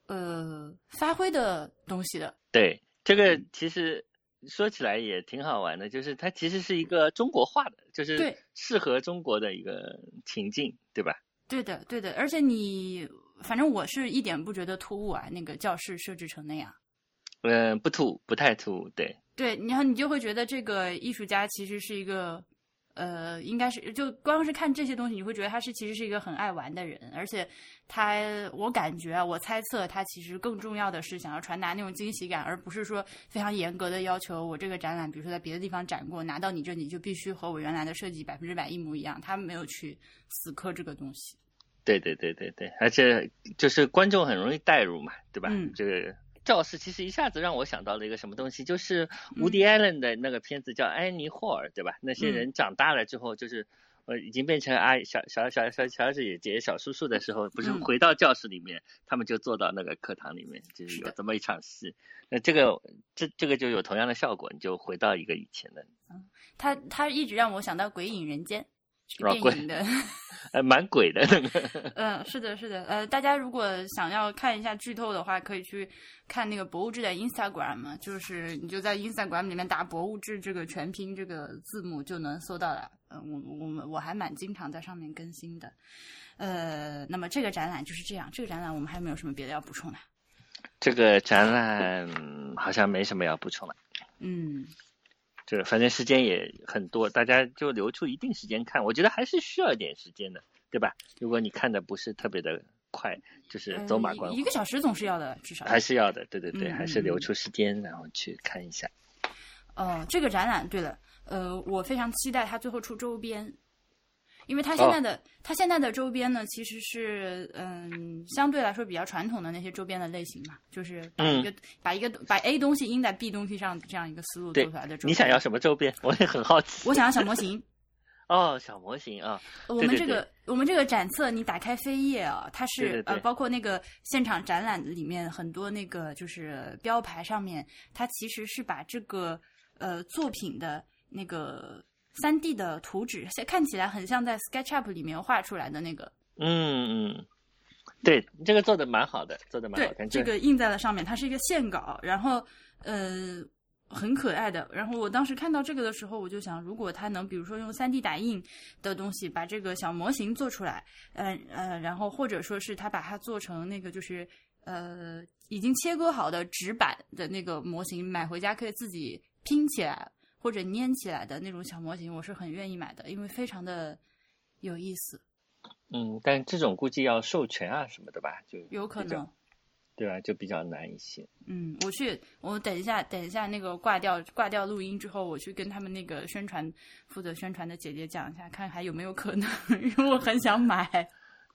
呃发挥的东西的。对，这个嗯其实说起来也挺好玩的，就是它其实是一个中国化的，就是对适合中国的一个情境，对吧？对的，对的，而且你反正我是一点不觉得突兀啊，那个教室设置成那样。嗯，不突，不太突兀，对，对，然后你就会觉得这个艺术家其实是一个，呃，应该是就光是看这些东西，你会觉得他是其实是一个很爱玩的人，而且他，我感觉啊，我猜测他其实更重要的是想要传达那种惊喜感，而不是说非常严格的要求我这个展览，比如说在别的地方展过，拿到你这里就必须和我原来的设计百分之百一模一样，他没有去死磕这个东西。对对对对对，而且就是观众很容易代入嘛，对吧？嗯这个教室其实一下子让我想到了一个什么东西，就是嗯。伍迪·艾伦的那个片子叫《安妮·霍尔》，对吧？那些嗯。人长大了之后，就是呃已经变成阿姨、小小小小小姐姐、小叔叔的时候，不是嗯。回到教室里面，他们就坐到那个课堂里面，就是有这么一场戏。那这个这这个就有同样的效果，你就回到一个以前的，嗯他他一直让我想到《鬼影人间》电影的。呃，蛮鬼的那个。嗯，是的，是的，呃，大家如果想要看一下剧透的话，可以去看那个博物志的 Instagram，就是你就在 Instagram 里面打“博物志”这个全拼这个字母就能搜到了。嗯、我我们我还蛮经常在上面更新的。呃，那么这个展览就是这样，这个展览我们还有没有什么别的要补充的？这个展览嗯好像没什么要补充了。嗯，这个反正时间也很多，大家就留出一定时间看，我觉得还是需要一点时间的，对吧？如果你看的不是特别的快，就是走马观花呃一一，个小时总是要的，至少还是要的，对对对，嗯还是留出时间然后去看一下。哦，这个展览，对了，呃，我非常期待它最后出周边，因为它现在的、它现在的周边呢，其实是嗯，相对来说比较传统的那些周边的类型嘛，就是把一个、把一个把 A 东西印在 B 东西上这样一个思路做出来的周边。你想要什么周边？我也很好奇。我想要小模型。哦，小模型啊，我们对这个我们这个展册，你打开扉页啊，它是呃，包括那个现场展览里面很多那个就是标牌上面，它其实是把这个呃作品的那个三 D 的图纸，现看起来很像在 SketchUp 里面画出来的那个，嗯嗯，对，这个做的蛮好的，做的蛮好对看。，这个印在了上面，它是一个线稿，然后呃。很可爱的。然后我当时看到这个的时候，我就想，如果它能比如说用三 D 打印的东西把这个小模型做出来，呃呃，然后或者说是它把它做成那个就是呃已经切割好的纸板的那个模型，买回家可以自己拼起来或者粘起来的那种小模型，我是很愿意买的，因为非常的有意思。嗯，但这种估计要授权啊什么的吧，就有可能。对吧？就比较难一些。嗯，我去，我等一下，等一下那个挂掉挂掉录音之后，我去跟他们那个宣传负责宣传的姐姐讲一下，看还有没有可能，因为我很想买。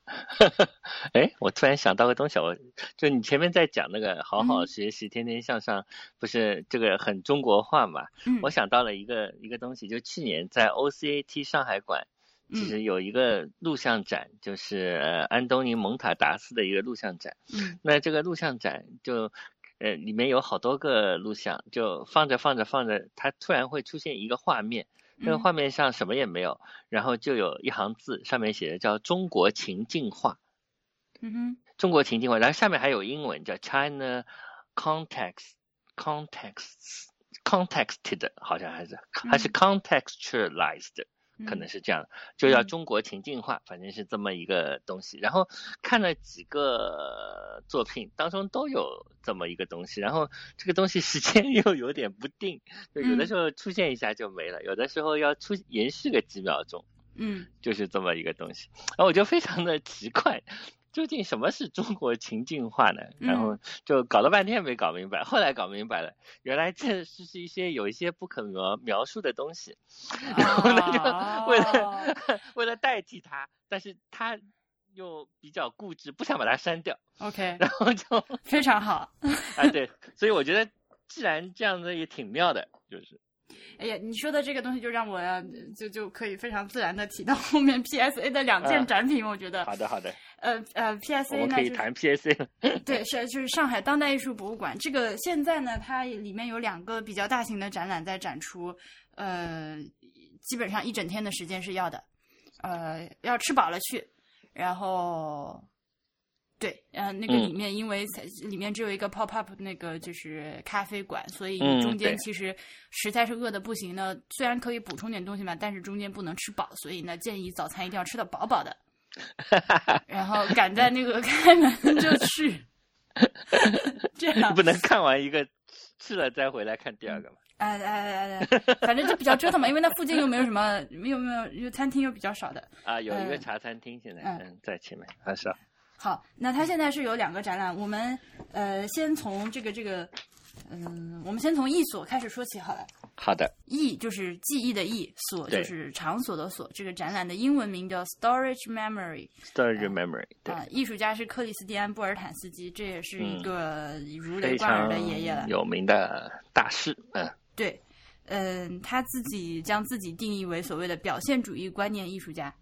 哎，我突然想到个东西，我就你前面在讲那个好好学习，天天向上，不是这个很中国化嘛？嗯我想到了一个一个东西，就去年在 OCAT 上海馆，其嗯实有一个录像展，就是呃安东尼蒙塔达斯的一个录像展。嗯那这个录像展就呃里面有好多个录像，就放着放着放着，它突然会出现一个画面，那个嗯画面上什么也没有，然后就有一行字，上面写的叫中国情境画。嗯哼中国情境化，然后下面还有英文叫 China context context contexted，好像还是还是 contextualized，、可能是这样，就叫嗯中国情境化，反正是这么一个东西。然后看了几个作品，当中都有这么一个东西，然后这个东西时间 又有点不定，就有的嗯时候出现一下就没了，有的时候要出延续个几秒钟。嗯就是这么一个东西，然后我就非常的奇怪，究竟什么是中国情境化呢？然后就搞了半天没搞明白，后来搞明白了，原来这是是一些有一些不可描描述的东西，然后呢就为了、哦 为了代替它，但是它又比较固执，不想把它删掉，OK，然后就非常好。啊对，所以我觉得既然这样子也挺妙的，就是哎呀，你说的这个东西就让我呃就就可以非常自然的提到后面 PSA 的两件嗯展品，我觉得好的好的，呃呃 PSA 呢就是可以谈 PSA 了，对，是就是上海当代艺术博物馆。这个现在呢，它里面有两个比较大型的展览在展出，呃，基本上一整天的时间是要的，呃，要吃饱了去，然后。对，呃，那个嗯里面因为里面只有一个 pop up 那个就是咖啡馆，所以嗯中间其实实在是饿的不行呢。虽然可以补充点东西嘛，但是中间不能吃饱，所以呢建议早餐一定要吃的饱饱的。然后赶在那个 开门就去，这样不能看完一个吃了再回来看第二个嘛。哎哎哎哎，反正就比较折腾嘛，因为那附近又没有什么，没有没有，又餐厅又比较少的。啊，有一个呃茶餐厅现在嗯嗯在前面，啊是啊，好，那它现在是有两个展览，我们呃先从这个这个，嗯，我们先从艺所开始说起好了。好的，艺就是记忆的艺，所就是场所的所。这个展览的英文名叫 Storage Memory，storage memory，对，啊、艺术家是克里斯蒂安·布尔坦斯基，这也是一嗯个如雷贯耳的爷爷了。有名的大师，嗯对，嗯，他自己将自己定义为所谓的表现主义观念艺术家。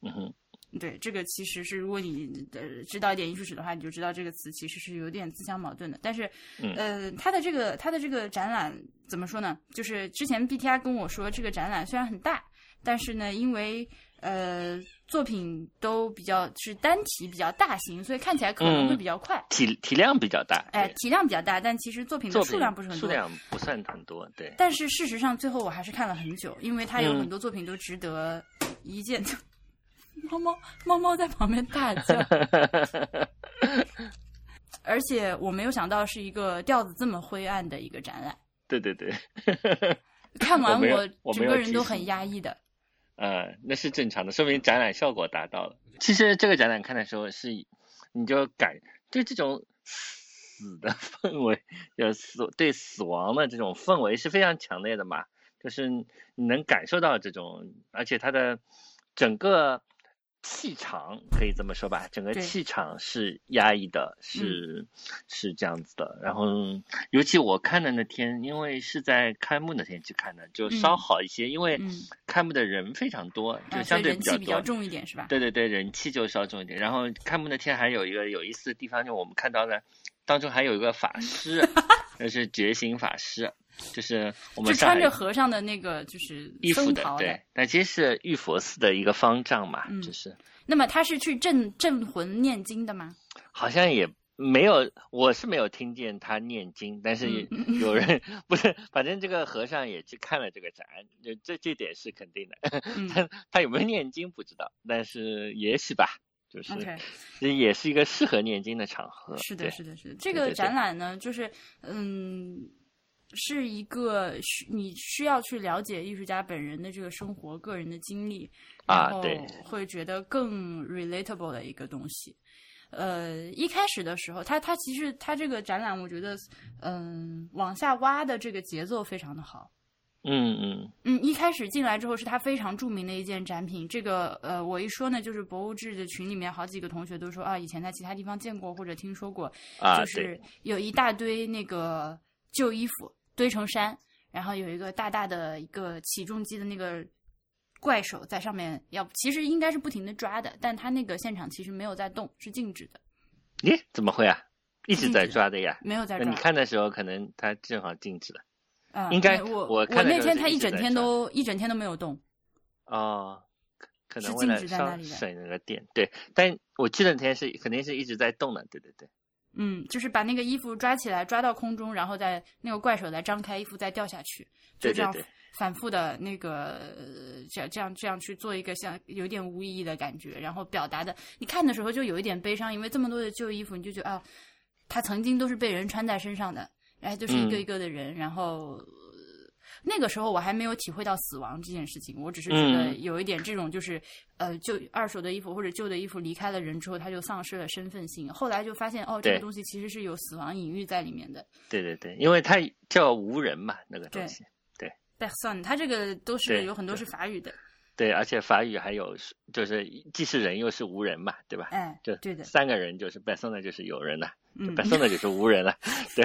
嗯哼，对，这个其实是如果你呃知道一点艺术史的话，你就知道这个词其实是有点自相矛盾的。但是，嗯呃，他的这个他的这个展览怎么说呢？就是之前 BTR 跟我说，这个展览虽然很大，但是呢，因为呃作品都比较是单体比较大型，所以看起来可能会嗯比较快。体体量比较大，哎、对体量比较大，但其实作品的数量不是很多。数量不算很多，对，但是事实上，最后我还是看了很久，因为他有嗯很多作品都值得一见。猫猫猫猫在旁边大叫，而且我没有想到是一个调子这么灰暗的一个展览。对对对，看完我没有我整个人都很压抑的。呃，那是正常的，说明展览效果达到了。其实这个展览看的时候是，你就感就这种死的氛围，就死对死亡的这种氛围是非常强烈的嘛，就是你能感受到这种，而且它的整个气场可以这么说吧，整个气场是压抑的，是、是这样子的。然后，尤其我看的那天，因为是在开幕那天去看的，就稍嗯好一些，因为嗯，开幕的人非常多，就相对比较多。比较重一点是吧？对对对，人气就稍重一点。然后开幕那天还有一个有意思的地方，就我们看到了，当中还有一个法师，那是觉醒法师，就是我们穿着和尚的那个就是衣服的，对，那其实是玉佛寺的一个方丈嘛，嗯就是那么他是去镇镇魂念经的吗？好像也没有，我是没有听见他念经，但是嗯有人不是，反正这个和尚也去看了这个展，就这这点是肯定的。嗯 他他有没有念经不知道，但是也许吧，就是，OK，这也是一个适合念经的场合。是的，是的，是的。这个对对展览呢，就是嗯，是一个需你需要去了解艺术家本人的这个生活、个人的经历，然后啊对会觉得更 relatable 的一个东西。呃，一开始的时候，他他其实他这个展览，我觉得嗯，往下挖的这个节奏非常的好。嗯嗯嗯，一开始进来之后是他非常著名的一件展品。这个呃，我一说呢，就是博物志的群里面好几个同学都说啊，以前在其他地方见过或者听说过，啊，就是，有一大堆那个旧衣服堆成山，然后有一个大大的一个起重机的那个怪手在上面要，其实应该是不停的抓的，但他那个现场其实没有在动，是静止的，咦，怎么会啊？一直在抓的呀。没有在抓你。看的时候，可能他正好静止了。啊，应该我我我那天他一整天都一整天都没有动，哦，可可能是静为了稍止在那里的省那个电，对。但我记得那天是肯定是一直在动的，对对对。嗯，就是把那个衣服抓起来，抓到空中，然后再那个怪手再张开，衣服再掉下去，就这样反复的那个呃这样这样这样去做一个像有点无意义的感觉，然后表达的，你看的时候就有一点悲伤，因为这么多的旧衣服，你就觉得啊，它曾经都是被人穿在身上的，然后就是一个嗯一个的人，然后。呃那个时候我还没有体会到死亡这件事情，我只是觉得嗯有一点这种就是，呃，旧二手的衣服或者旧的衣服离开了人之后，他就丧失了身份性。后来就发现，哦，这个东西其实是有死亡隐喻在里面的。对对对，因为它叫无人嘛，那个东西对西。person，它这个都是有很多是法语的，对，而且法语还有就是既是人又是无人嘛，对吧？哎，就对的，三个人就是 persona 就是有人了嗯，，persona 就是无人了，对，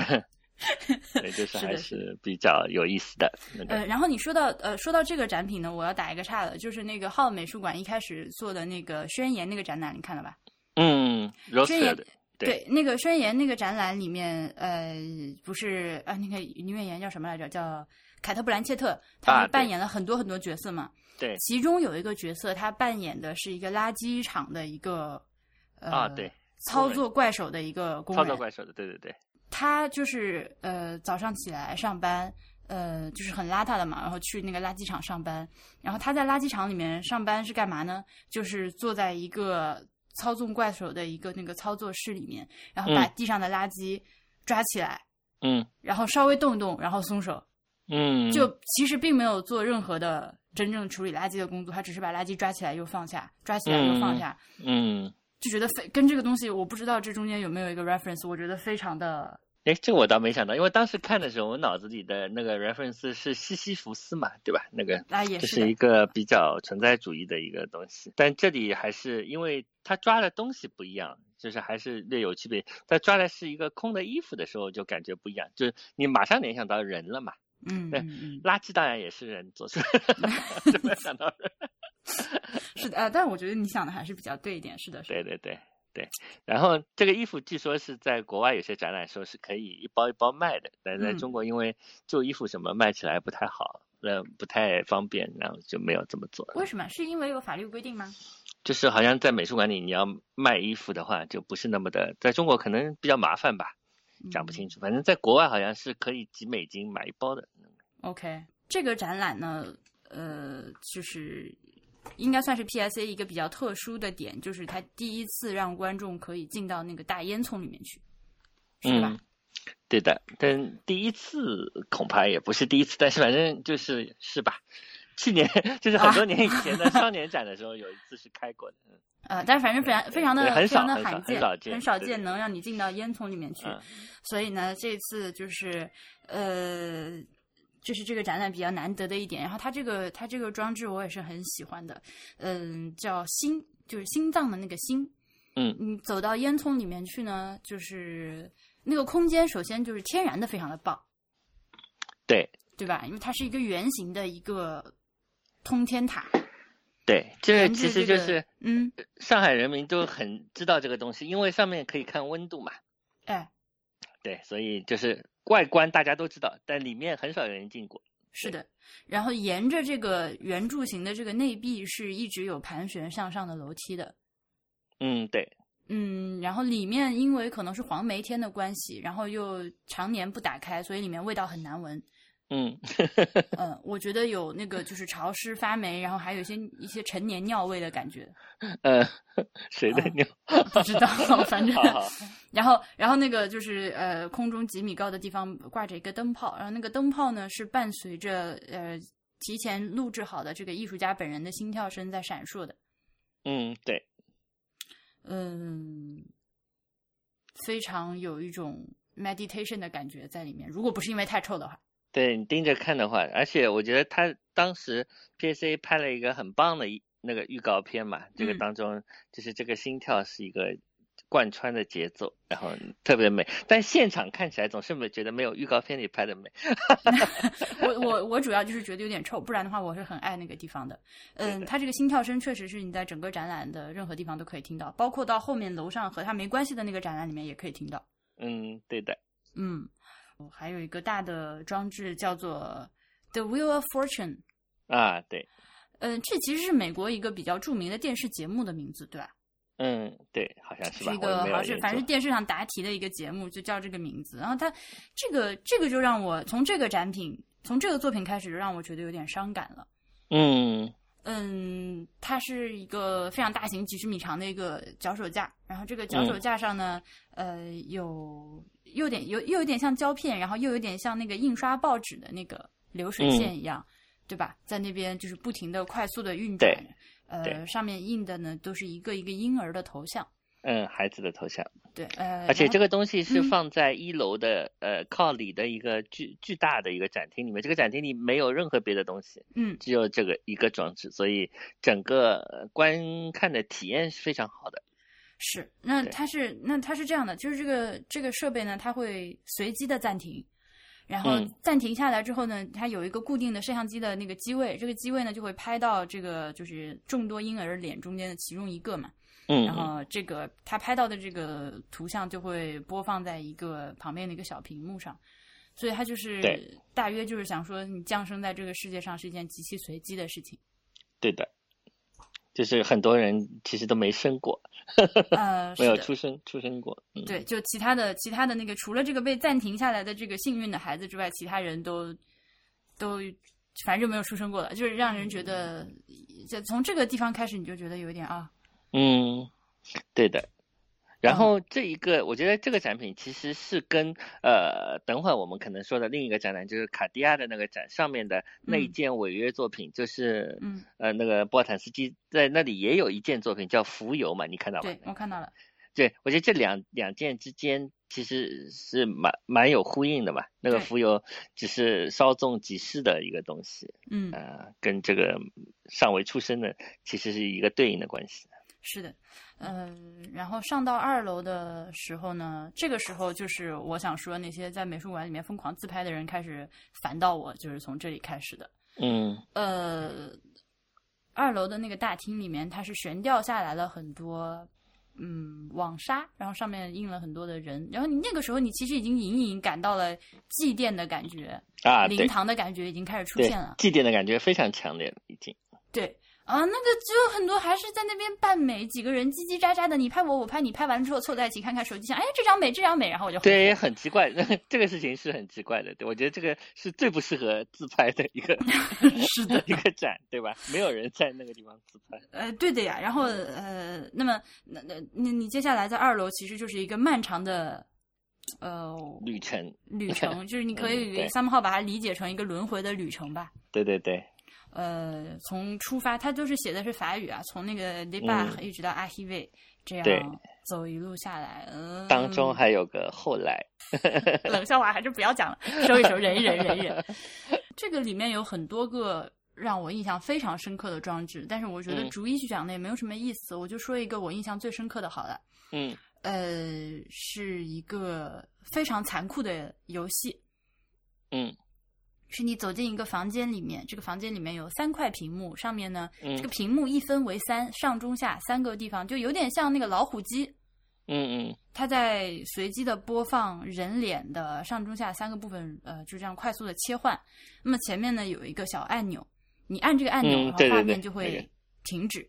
对，就是还是比较有意思的那呃，然后你说到呃，说到这个展品呢，我要打一个岔了，就是那个浩美术馆一开始做的那个宣言那个展览，你看了吧？嗯宣言对那个宣言那个展览里面，呃，不是啊，那个女演员叫什么来着？叫凯特·布兰切特，她扮演了很多很多角色嘛。对其中有一个角色，她扮演的是一个垃圾场的一个呃啊，对，操作怪手的一个工人。操作怪手的，对对对，他就是呃早上起来上班，呃就是很邋遢的嘛，然后去那个垃圾场上班。然后他在垃圾场里面上班是干嘛呢？就是坐在一个操纵怪手的一个那个操作室里面，然后把嗯地上的垃圾抓起来，嗯然后稍微动一动，然后松手。嗯，就其实并没有做任何的真正处理垃圾的工作，他只是把垃圾抓起来又放下，抓起来又放下。嗯，就觉得非跟这个东西，我不知道这中间有没有一个 reference，我觉得非常的哎，这个我倒没想到，因为当时看的时候，我脑子里的那个 reference 是西西弗斯嘛，对吧？那个那，也是这是一个比较存在主义的一个东西，但这里还是因为他抓的东西不一样，就是还是略有区别。他抓的是一个空的衣服的时候，就感觉不一样，就是你马上联想到人了嘛。对嗯嗯嗯，垃圾当然也是人做出来 的，就没有想到人。是的，呃，但我觉得你想的还是比较对一点，是的，是的，对对对对。然后这个衣服据说是在国外有些展览时候是可以一包一包卖的，但是在嗯中国因为旧衣服什么卖起来不太好，那，不太方便，然后就没有这么做。为什么？是因为有法律规定吗？就是好像在美术馆里，你要卖衣服的话，就不是那么的，在中国可能比较麻烦吧，讲不清楚。反正在国外好像是可以几美金买一包的。OK，这个展览呢，呃，就是应该算是 PSA 一个比较特殊的点，就是它第一次让观众可以进到那个大烟囱里面去，是吧？嗯，对的，但第一次恐怕也不是第一次，但是反正就是是吧？去年 就是很多年以前的双年展的时候，有一次是开过的。嗯呃，但是反正非常非常的非常的罕见，很少见能让你进到烟囱里面去。嗯所以呢，这次就是呃，就是这个展览比较难得的一点。然后它这个它这个装置我也是很喜欢的，嗯、叫心，就是心脏的那个心。嗯你走到烟囱里面去呢，就是那个空间，首先就是天然的非常的棒，对对吧？因为它是一个圆形的一个通天塔，对，这其实就是嗯，上海人民都很知道这个东西，因为上面可以看温度嘛。哎，对，所以就是外观大家都知道，但里面很少有人进过。是的，然后沿着这个圆柱形的这个内壁是一直有盘旋向上的楼梯的。嗯，对，嗯，然后里面因为可能是黄梅天的关系，然后又常年不打开，所以里面味道很难闻。嗯，嗯，我觉得有那个就是潮湿发霉，然后还有一些一些陈年尿味的感觉。呃，谁的尿？不知道，反正好好然后然后那个就是呃空中几米高的地方挂着一个灯泡，然后那个灯泡呢是伴随着呃提前录制好的这个艺术家本人的心跳声在闪烁的。嗯，对，嗯，非常有一种 meditation 的感觉在里面。如果不是因为太臭的话，对你盯着看的话，而且我觉得他当时 PSA 拍了一个很棒的一那个预告片嘛，这个嗯当中就是这个心跳是一个贯穿的节奏，然后特别美，但现场看起来总是没觉得没有预告片里拍的美。我我我主要就是觉得有点臭，不然的话我是很爱那个地方的。嗯，它这个心跳声确实是你在整个展览的任何地方都可以听到，包括到后面楼上和它没关系的那个展览里面也可以听到。嗯，对的，嗯，还有一个大的装置叫做 The Wheel of Fortune。啊，对，嗯，这其实是美国一个比较著名的电视节目的名字，对吧？嗯，对，好像是吧？是一个好像是反正是电视上答题的一个节目，就叫这个名字。然后它这个这个就让我从这个展品从这个作品开始，就让我觉得有点伤感了。嗯嗯，它是一个非常大型、几十米长的一个脚手架，然后这个脚手架上呢，呃，有又有点有又有点像胶片，然后又有点像那个印刷报纸的那个流水线一样，对吧？在那边就是不停的快速的运转对，呃，上面印的呢都是一个一个婴儿的头像，嗯，孩子的头像。对，呃，而且这个个东西是嗯放在一楼的、呃靠里的一个巨巨大的一个展厅里面，这个展厅里没有任何别的东西，嗯只有这个一个装置，所以整个呃观看的体验是非常好的。是，那对。它是那它是这样的，就是这个这个设备呢，它会随机的暂停，然后嗯。暂停下来之后呢，它有一个固定的摄像机的那个机位，这个机位呢就会拍到这个就是众多婴儿脸中间的其中一个嘛，嗯，然后这个它拍到的这个图像就会播放在一个旁边的一个小屏幕上，所以它就是对大约就是想说，你降生在这个世界上是一件极其随机的事情，对的，就是很多人其实都没生过，呃，没有出生出生过。嗯，对，就其他的其他的那个，除了这个被暂停下来的这个幸运的孩子之外，其他人都都反正就没有出生过了，就是让人觉得，就从这个地方开始，你就觉得有一点啊，嗯，对的。然嗯后这一个，我觉得这个展品其实是跟呃，等会儿我们可能说的另一个展览，就是卡地亚的那个展上面的那一嗯件违约作品，就是嗯，呃，那个波尔坦斯基在那里也有一件作品叫《浮游》嘛，你看到吗？对我看到了，对，我觉得这两两件之间其实是蛮蛮有呼应的嘛。那个对浮游只是稍纵即逝的一个东西，嗯，呃，跟这个尚未出生的其实是一个对应的关系。是的，嗯、然后上到二楼的时候呢，这个时候就是我想说那些在美术馆里面疯狂自拍的人开始烦到我，就是从这里开始的。嗯呃，二楼的那个大厅里面，它是悬吊下来了很多嗯网纱，然后上面印了很多的人，然后你那个时候你其实已经隐隐感到了祭奠的感觉，啊，灵堂的感觉已经开始出现了，，祭奠的感觉非常强烈了，已经。对。啊，那个只有很多还是在那边扮美，几个人叽叽喳喳的，你拍我，我拍你，拍完了之后凑在一起看看手机，想，哎，这张美，这张美，然后我就对，也很奇怪，这个事情是很奇怪的。对，我觉得这个是最不适合自拍的一个 是的 一个展，对吧？没有人在那个地方自拍。呃，对的呀。然后呃，那么那那你你接下来在二楼其实就是一个漫长的呃旅程，旅程，就是你可嗯以对 somehow 把它理解成一个轮回的旅程吧。对对对，呃，从出发，他都是写的是法语啊，从那个 d e b a 嗯一直到 h i v 这对。样走一路下来，嗯，当中还有个后来。冷笑话还是不要讲了，收一收，忍一忍，忍一忍。这个里面有很多个让我印象非常深刻的装置，但是我觉得嗯。逐一去讲那也没有什么意思，我就说一个我印象最深刻的好了。嗯。呃，是一个非常残酷的游戏，嗯是你走进一个房间里面，这个房间里面有三块屏幕，上面呢，嗯这个屏幕一分为三，上中下三个地方，就有点像那个老虎机，嗯嗯它在随机的播放人脸的上中下三个部分，呃，就这样快速的切换。那么前面呢有一个小按钮，你按这个按钮，嗯然后对对对画面就会停止。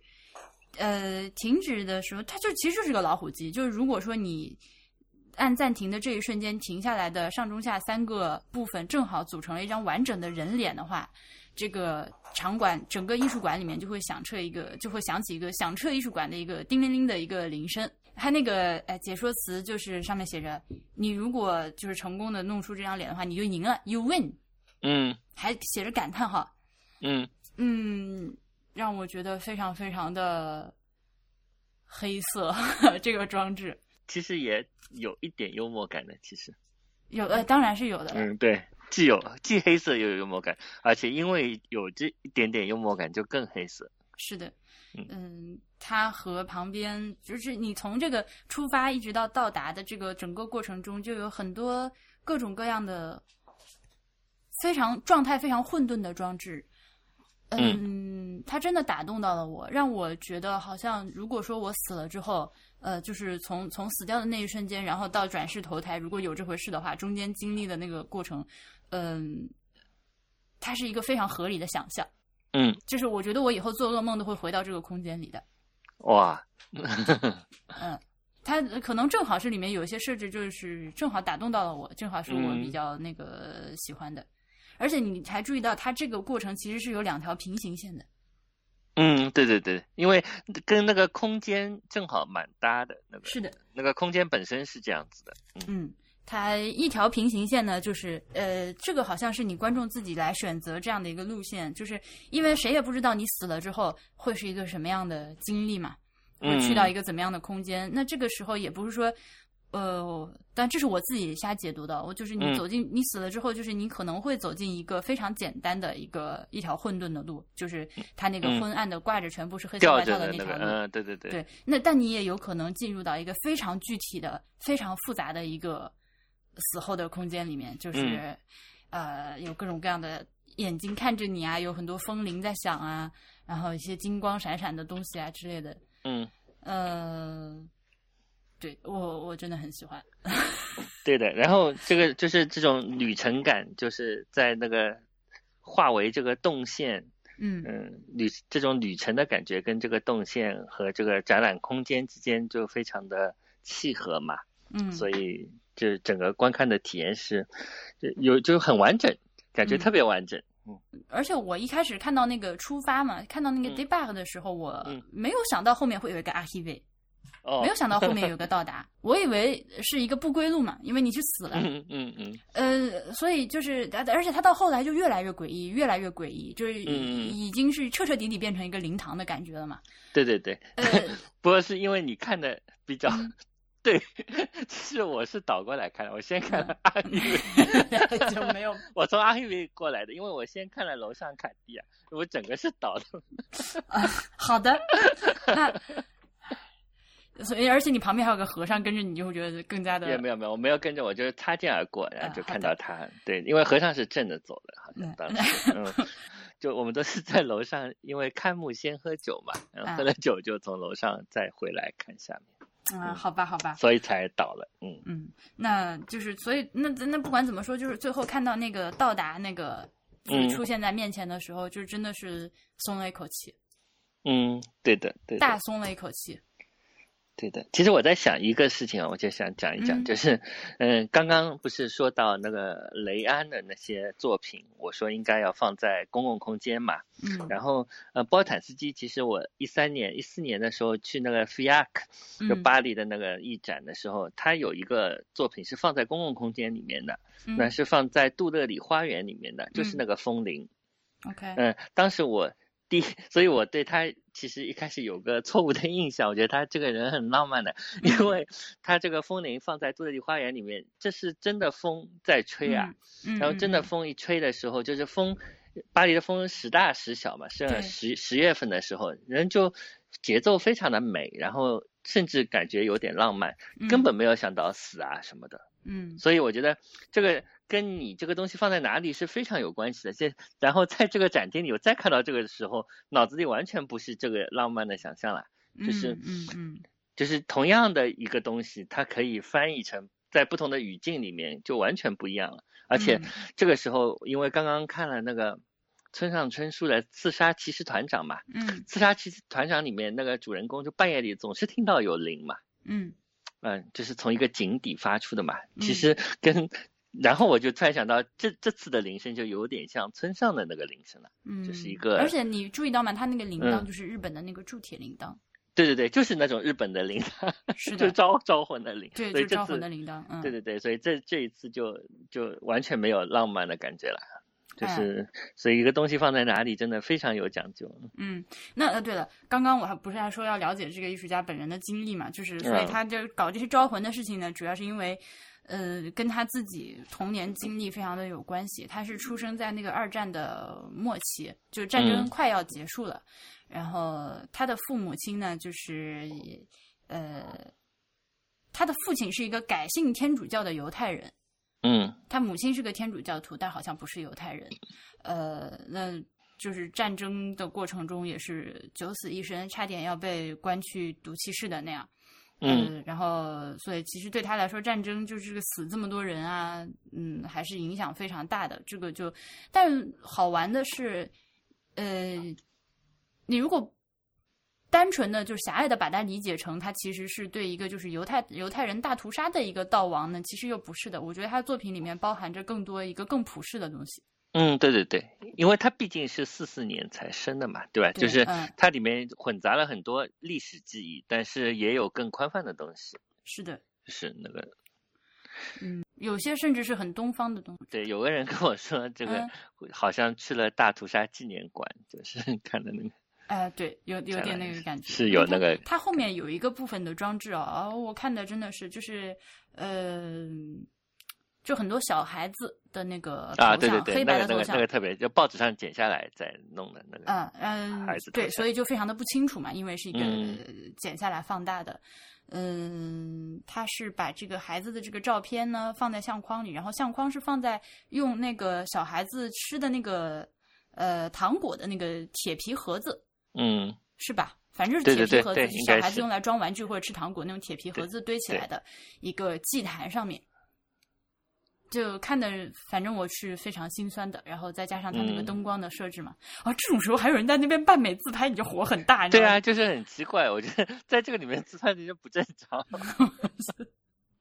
呃停止的时候，它就其实就是个老虎机。就是如果说你按暂停的这一瞬间停下来的上中下三个部分正好组成了一张完整的人脸的话，这个场馆整个艺术馆里面就会响彻一个，就会响起一个响彻艺术馆的一个叮铃铃的一个铃声。它那个呃解说词就是上面写着，你如果就是成功的弄出这张脸的话，你就赢了，you win，嗯还写着感叹号。嗯嗯，让我觉得非常非常的黑色这个装置。其实也有一点幽默感的，其实，有呃，当然是有的。嗯，对，既有既黑色又有幽默感，而且因为有这一点点幽默感，就更黑色。是的，嗯嗯，它和旁边就是你从这个出发一直到到达的这个整个过程中，就有很多各种各样的非常状态非常混沌的装置。嗯，它真的打动到了我，让我觉得好像如果说我死了之后，呃，就是从从死掉的那一瞬间，然后到转世投胎，如果有这回事的话，中间经历的那个过程，嗯，它是一个非常合理的想象。嗯，就是我觉得我以后做噩梦都会回到这个空间里的。哇，嗯，它可能正好是里面有一些设置，就是正好打动到了我，正好是我嗯比较那个喜欢的。而且你还注意到，它这个过程其实是有两条平行线的。嗯，对对对，因为跟那个空间正好蛮搭的，那个是的，那个空间本身是这样子的。嗯嗯，它一条平行线呢，就是呃，这个好像是你观众自己来选择这样的一个路线，就是因为谁也不知道你死了之后会是一个什么样的经历嘛，会去到一个怎么样的空间。那这个时候也不是说。呃，但这是我自己瞎解读的。我就是你嗯走进、你死了之后，就是你可能会走进一个非常简单的一个一条混沌的路，就是它那个嗯昏暗的挂着全部是黑色吊外套的那条路。嗯，对对对，对，那但你也有可能进入到一个非常具体的、非常复杂的一个死后的空间里面，就是、嗯呃，有各种各样的眼睛看着你啊，有很多风铃在响啊，然后一些金光闪闪的东西啊之类的。嗯，呃，对我我真的很喜欢。对的。然后这个就是这种旅程感，就是在那个化为这个动线，嗯嗯，旅这种旅程的感觉跟这个动线和这个展览空间之间就非常的契合嘛，嗯，所以就整个观看的体验是就有就很完整，感觉嗯特别完整。嗯而且我一开始看到那个出发嘛，看到那个嗯 debug 的时候，我嗯没有想到后面会有一个 archive，、哦，没有想到后面有个到达，我以为是一个不归路嘛，因为你去死了。嗯嗯嗯呃，所以就是，而而且他到后来就越来越诡异，越来越诡异，就是已经是彻彻底底变成一个灵堂的感觉了嘛。对对对，呃，不过是因为你看的比较嗯 对，是我是倒过来看的，我先看嗯了阿依维，就没有，我从阿依维过来的，因为我先看了楼上凯蒂啊，我整个是倒的。啊好的，那所以而且你旁边还有个和尚跟着你，就会觉得更加的也没有没有，我没有跟着，我就是擦肩而过，然后就看到他。对，因为和尚是正着走的，好像嗯当 时，嗯，就我们都是在楼上，因为开幕先喝酒嘛，然后喝啊了酒就从楼上再回来看下面，啊，好吧，好吧，所以才倒了。嗯嗯，那就是所以那那不管怎么说，就是最后看到那个到达那个嗯出现在面前的时候，就真的是松了一口气，嗯，对的对的。大松了一口气。对的，其实我在想一个事情啊，我就想讲一讲，嗯。就是，嗯，刚刚不是说到那个雷安的那些作品，我说应该要放在公共空间嘛，嗯，然后呃，波坦斯基其实我一三年、一四年的时候去那个 FIAC，就嗯。巴黎的那个艺展的时候，他有一个作品是放在公共空间里面的，那嗯是放在杜乐里花园里面的，就是嗯。那个风铃，OK，嗯，当时我第，所以我对他其实一开始有个错误的印象，我觉得他这个人很浪漫的，因为他这个风铃放在杜乐丽花园里面，这是真的风在吹啊，嗯，然后真的嗯风一吹的时候，就是风，巴黎的风时大时小嘛，是十十月份的时候，人就节奏非常的美，然后甚至感觉有点浪漫，嗯。根本没有想到死啊什么的。嗯。所以我觉得这个跟你这个东西放在哪里是非常有关系的。这然后在这个展厅里，我再看到这个的时候，脑子里完全不是这个浪漫的想象了。嗯就是嗯嗯就是同样的一个东西，它可以翻译成在不同的语境里面就完全不一样了。而且嗯这个时候，因为刚刚看了那个村上春树的《刺杀骑士团长》嘛，嗯《刺杀骑士团长》里面那个主人公就半夜里总是听到有铃嘛，嗯嗯，就是从一个井底发出的嘛。其嗯实跟，然后我就突然想到，这这次的铃声就有点像村上的那个铃声了。嗯，就是一个而且你注意到吗？它那个铃铛嗯就是日本的那个铸铁铃铛，对对对，就是那种日本的铃铛，是 就，招招魂的铃。对，招魂的铃铛，嗯，对对对，所以这这一次就就完全没有浪漫的感觉了，就哎是、所以一个东西放在哪里真的非常有讲究。嗯，那呃，对了，刚刚我还不是还说要了解这个艺术家本人的经历嘛，就是所以嗯他就搞这些招魂的事情呢，主要是因为。呃，跟他自己童年经历非常的有关系。他是出生在那个二战的末期，就战争嗯快要结束了。然后他的父母亲呢，就是呃，他的父亲是一个改信天主教的犹太人，嗯他母亲是个天主教徒，但好像不是犹太人。呃，那就是战争的过程中也是九死一生，差点要被关去毒气室的那样。嗯，然后所以其实对他来说，战争就是个死这么多人啊，嗯，还是影响非常大的。这个就，但好玩的是，呃，你如果单纯的就狭隘的把它理解成他其实是对一个就是犹太犹太人大屠杀的一个悼亡呢，其实又不是的。我觉得他的作品里面包含着更多一个更普世的东西。嗯，对对对，因为它毕竟是四四年才生的嘛，对吧？对就是嗯。它里面混杂了很多历史记忆，但是也有更宽泛的东西，是的，就是那个嗯，有些甚至是很东方的东西。对，有个人跟我说，这个嗯。好像去了大屠杀纪念馆，就是 看的那个，哎、对，有有点那个感觉，是。有那个它后面有一个部分的装置哦，哦我看的真的是就是呃，就很多小孩子的那个头啊，像，对对对，黑那个那个白的头像，那个特别，就报纸上剪下来再弄的那个，嗯嗯孩子，对，所以就非常的不清楚嘛，因为是一个、剪下来放大的。嗯，他是把这个孩子的这个照片呢放在相框里，然后相框是放在用那个小孩子吃的那个呃糖果的那个铁皮盒子，嗯是吧？反正是对对对铁皮盒子，小孩子用来装玩具或者吃糖果那种铁皮盒子堆起来的一个祭坛上面。就看的，反正我是非常心酸的。然后再加上它那个嗯灯光的设置嘛，啊，这种时候还有人在那边扮美自拍，你就火很大，你知道吗？对啊，就是很奇怪，我觉得在这个里面自拍的就不正常，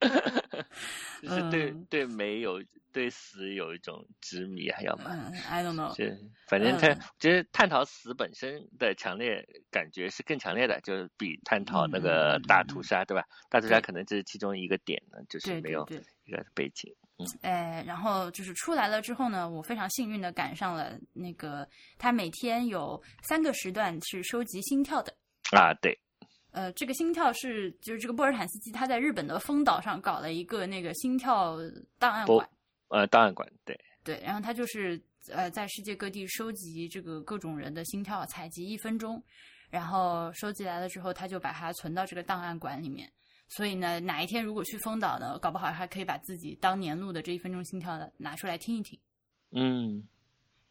就是对、嗯对美有对死有一种执迷，还要么。嗯，I don't know，是，反正他嗯觉得探讨死本身的强烈感觉是更强烈的，就是比探讨那个大屠杀，对吧？大屠杀可能这是其中一个点呢，就是没有。一个背景。哎，然后就是出来了之后呢，我非常幸运的赶上了那个他每天有三个时段是收集心跳的。啊，对，呃，这个心跳是就是这个波尔坦斯基他在日本的丰岛上搞了一个那个心跳档案馆，呃，档案馆，对，对，然后他就是呃在世界各地收集这个各种人的心跳，采集一分钟，然后收集来了之后，他就把它存到这个档案馆里面。所以呢，哪一天如果去丰岛呢，搞不好还可以把自己当年录的这一分钟心跳的拿出来听一听，嗯，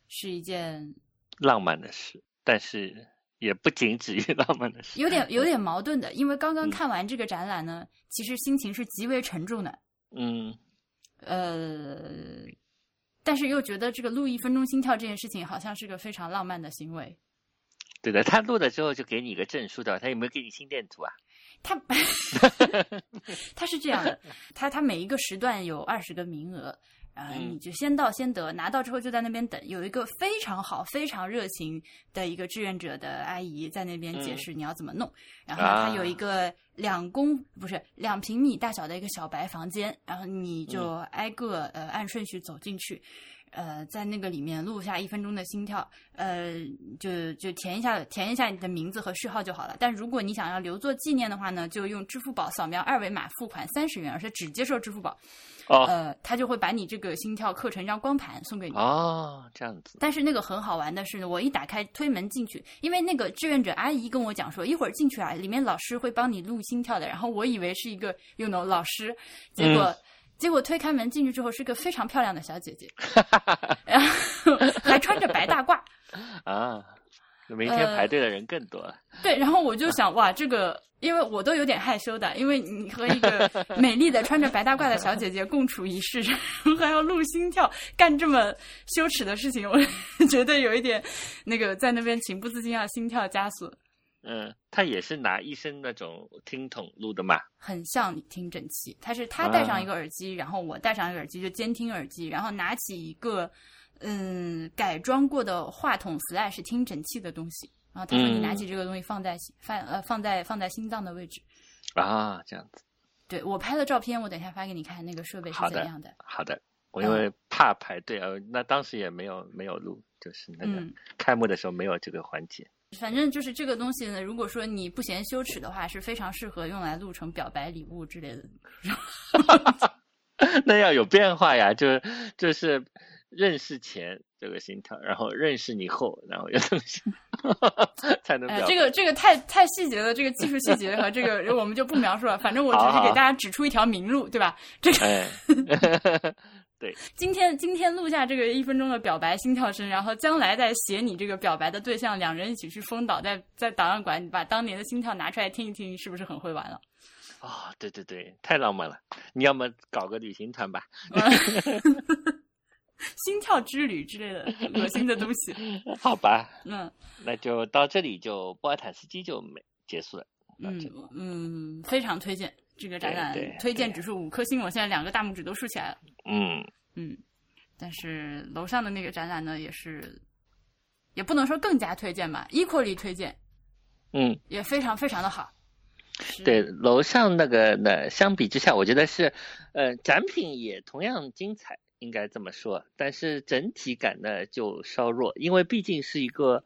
是一件浪漫的事，但是也不仅止于 浪漫的事。有点有点矛盾的。因为刚刚嗯看完这个展览呢，其实心情是极为沉重的。嗯，呃，但是又觉得这个录一分钟心跳这件事情好像是个非常浪漫的行为。对的，他录了之后就给你一个证书的，他有没有给你心电图啊？他 他是这样的，他他每一个时段有二十个名额，呃，嗯你就先到先得，拿到之后就在那边等。有一个非常好、非常热情的一个志愿者的阿姨在那边解释你要怎么弄。然后呢，嗯啊它有一个两公不是两平米大小的一个小白房间，然后你就挨个、呃按顺序走进去。呃，在那个里面录下一分钟的心跳，呃，就就填一下填一下你的名字和序号就好了。但如果你想要留作纪念的话呢，就用支付宝扫描二维码付款三十元，而且只接受支付宝。哦呃，他就会把你这个心跳刻成一张光盘送给你。哦，这样子，但是那个很好玩的是，我一打开推门进去，因为那个志愿者阿姨跟我讲说，一会儿进去啊，里面老师会帮你录心跳的。然后我以为是一个 you know 老师，结果、嗯结果推开门进去之后是个非常漂亮的小姐姐，然后还穿着白大褂。啊，明天排队的人更多了。对，然后我就想，哇，这个，因为我都有点害羞的，因为你和一个 美丽的穿着白大褂的小姐姐共处一室，然后还要录心跳，干这么羞耻的事情，我觉得有一点那个在那边情不自禁要心跳加速。嗯，他也是拿医生那种听筒录的嘛，很像听诊器。他是他戴上一个耳机，然后我戴上一个耳机，就监听耳机，然后拿起一个嗯改装过的话筒 slash 听诊器的东西。然后他说：“你拿起这个东西放在放呃放在放在心脏的位置。”啊，这样子。对我拍的照片，我等一下发给你看，那个设备是怎样的。好的，我因为怕排队呃，那当时也没有没有录，就是那个开幕的时候没有这个环节。反正就是这个东西呢，如果说你不嫌羞耻的话，是非常适合用来录成表白礼物之类的。那要有变化呀，就是就是认识前这个心跳，然后认识你后，然后有东西 才能。哎，这个这个太太细节了，这个技术细节和这个我们就不描述了。反正我只是给大家指出一条明路，对吧？这个。对，今天今天录下这个一分钟的表白心跳声，然后将来再写你这个表白的对象，两人一起去封岛，在在档案馆把当年的心跳拿出来听一听，是不是很会玩了？啊，对对对，太浪漫了！你要么搞个旅行团吧，心跳之旅之类的 恶心的东西。好吧，嗯，那就到这里，就波尔坦斯基就没结束了。嗯嗯，非常推荐。这个展览推荐指数五颗星，我现在两个大拇指都竖起来了。嗯嗯，但是楼上的那个展览呢，也是也不能说更加推荐吧，equally 推荐。嗯，也非常非常的好。对，楼上那个呢，相比之下，我觉得是呃，展品也同样精彩，应该这么说。但是整体感呢就稍弱，因为毕竟是一个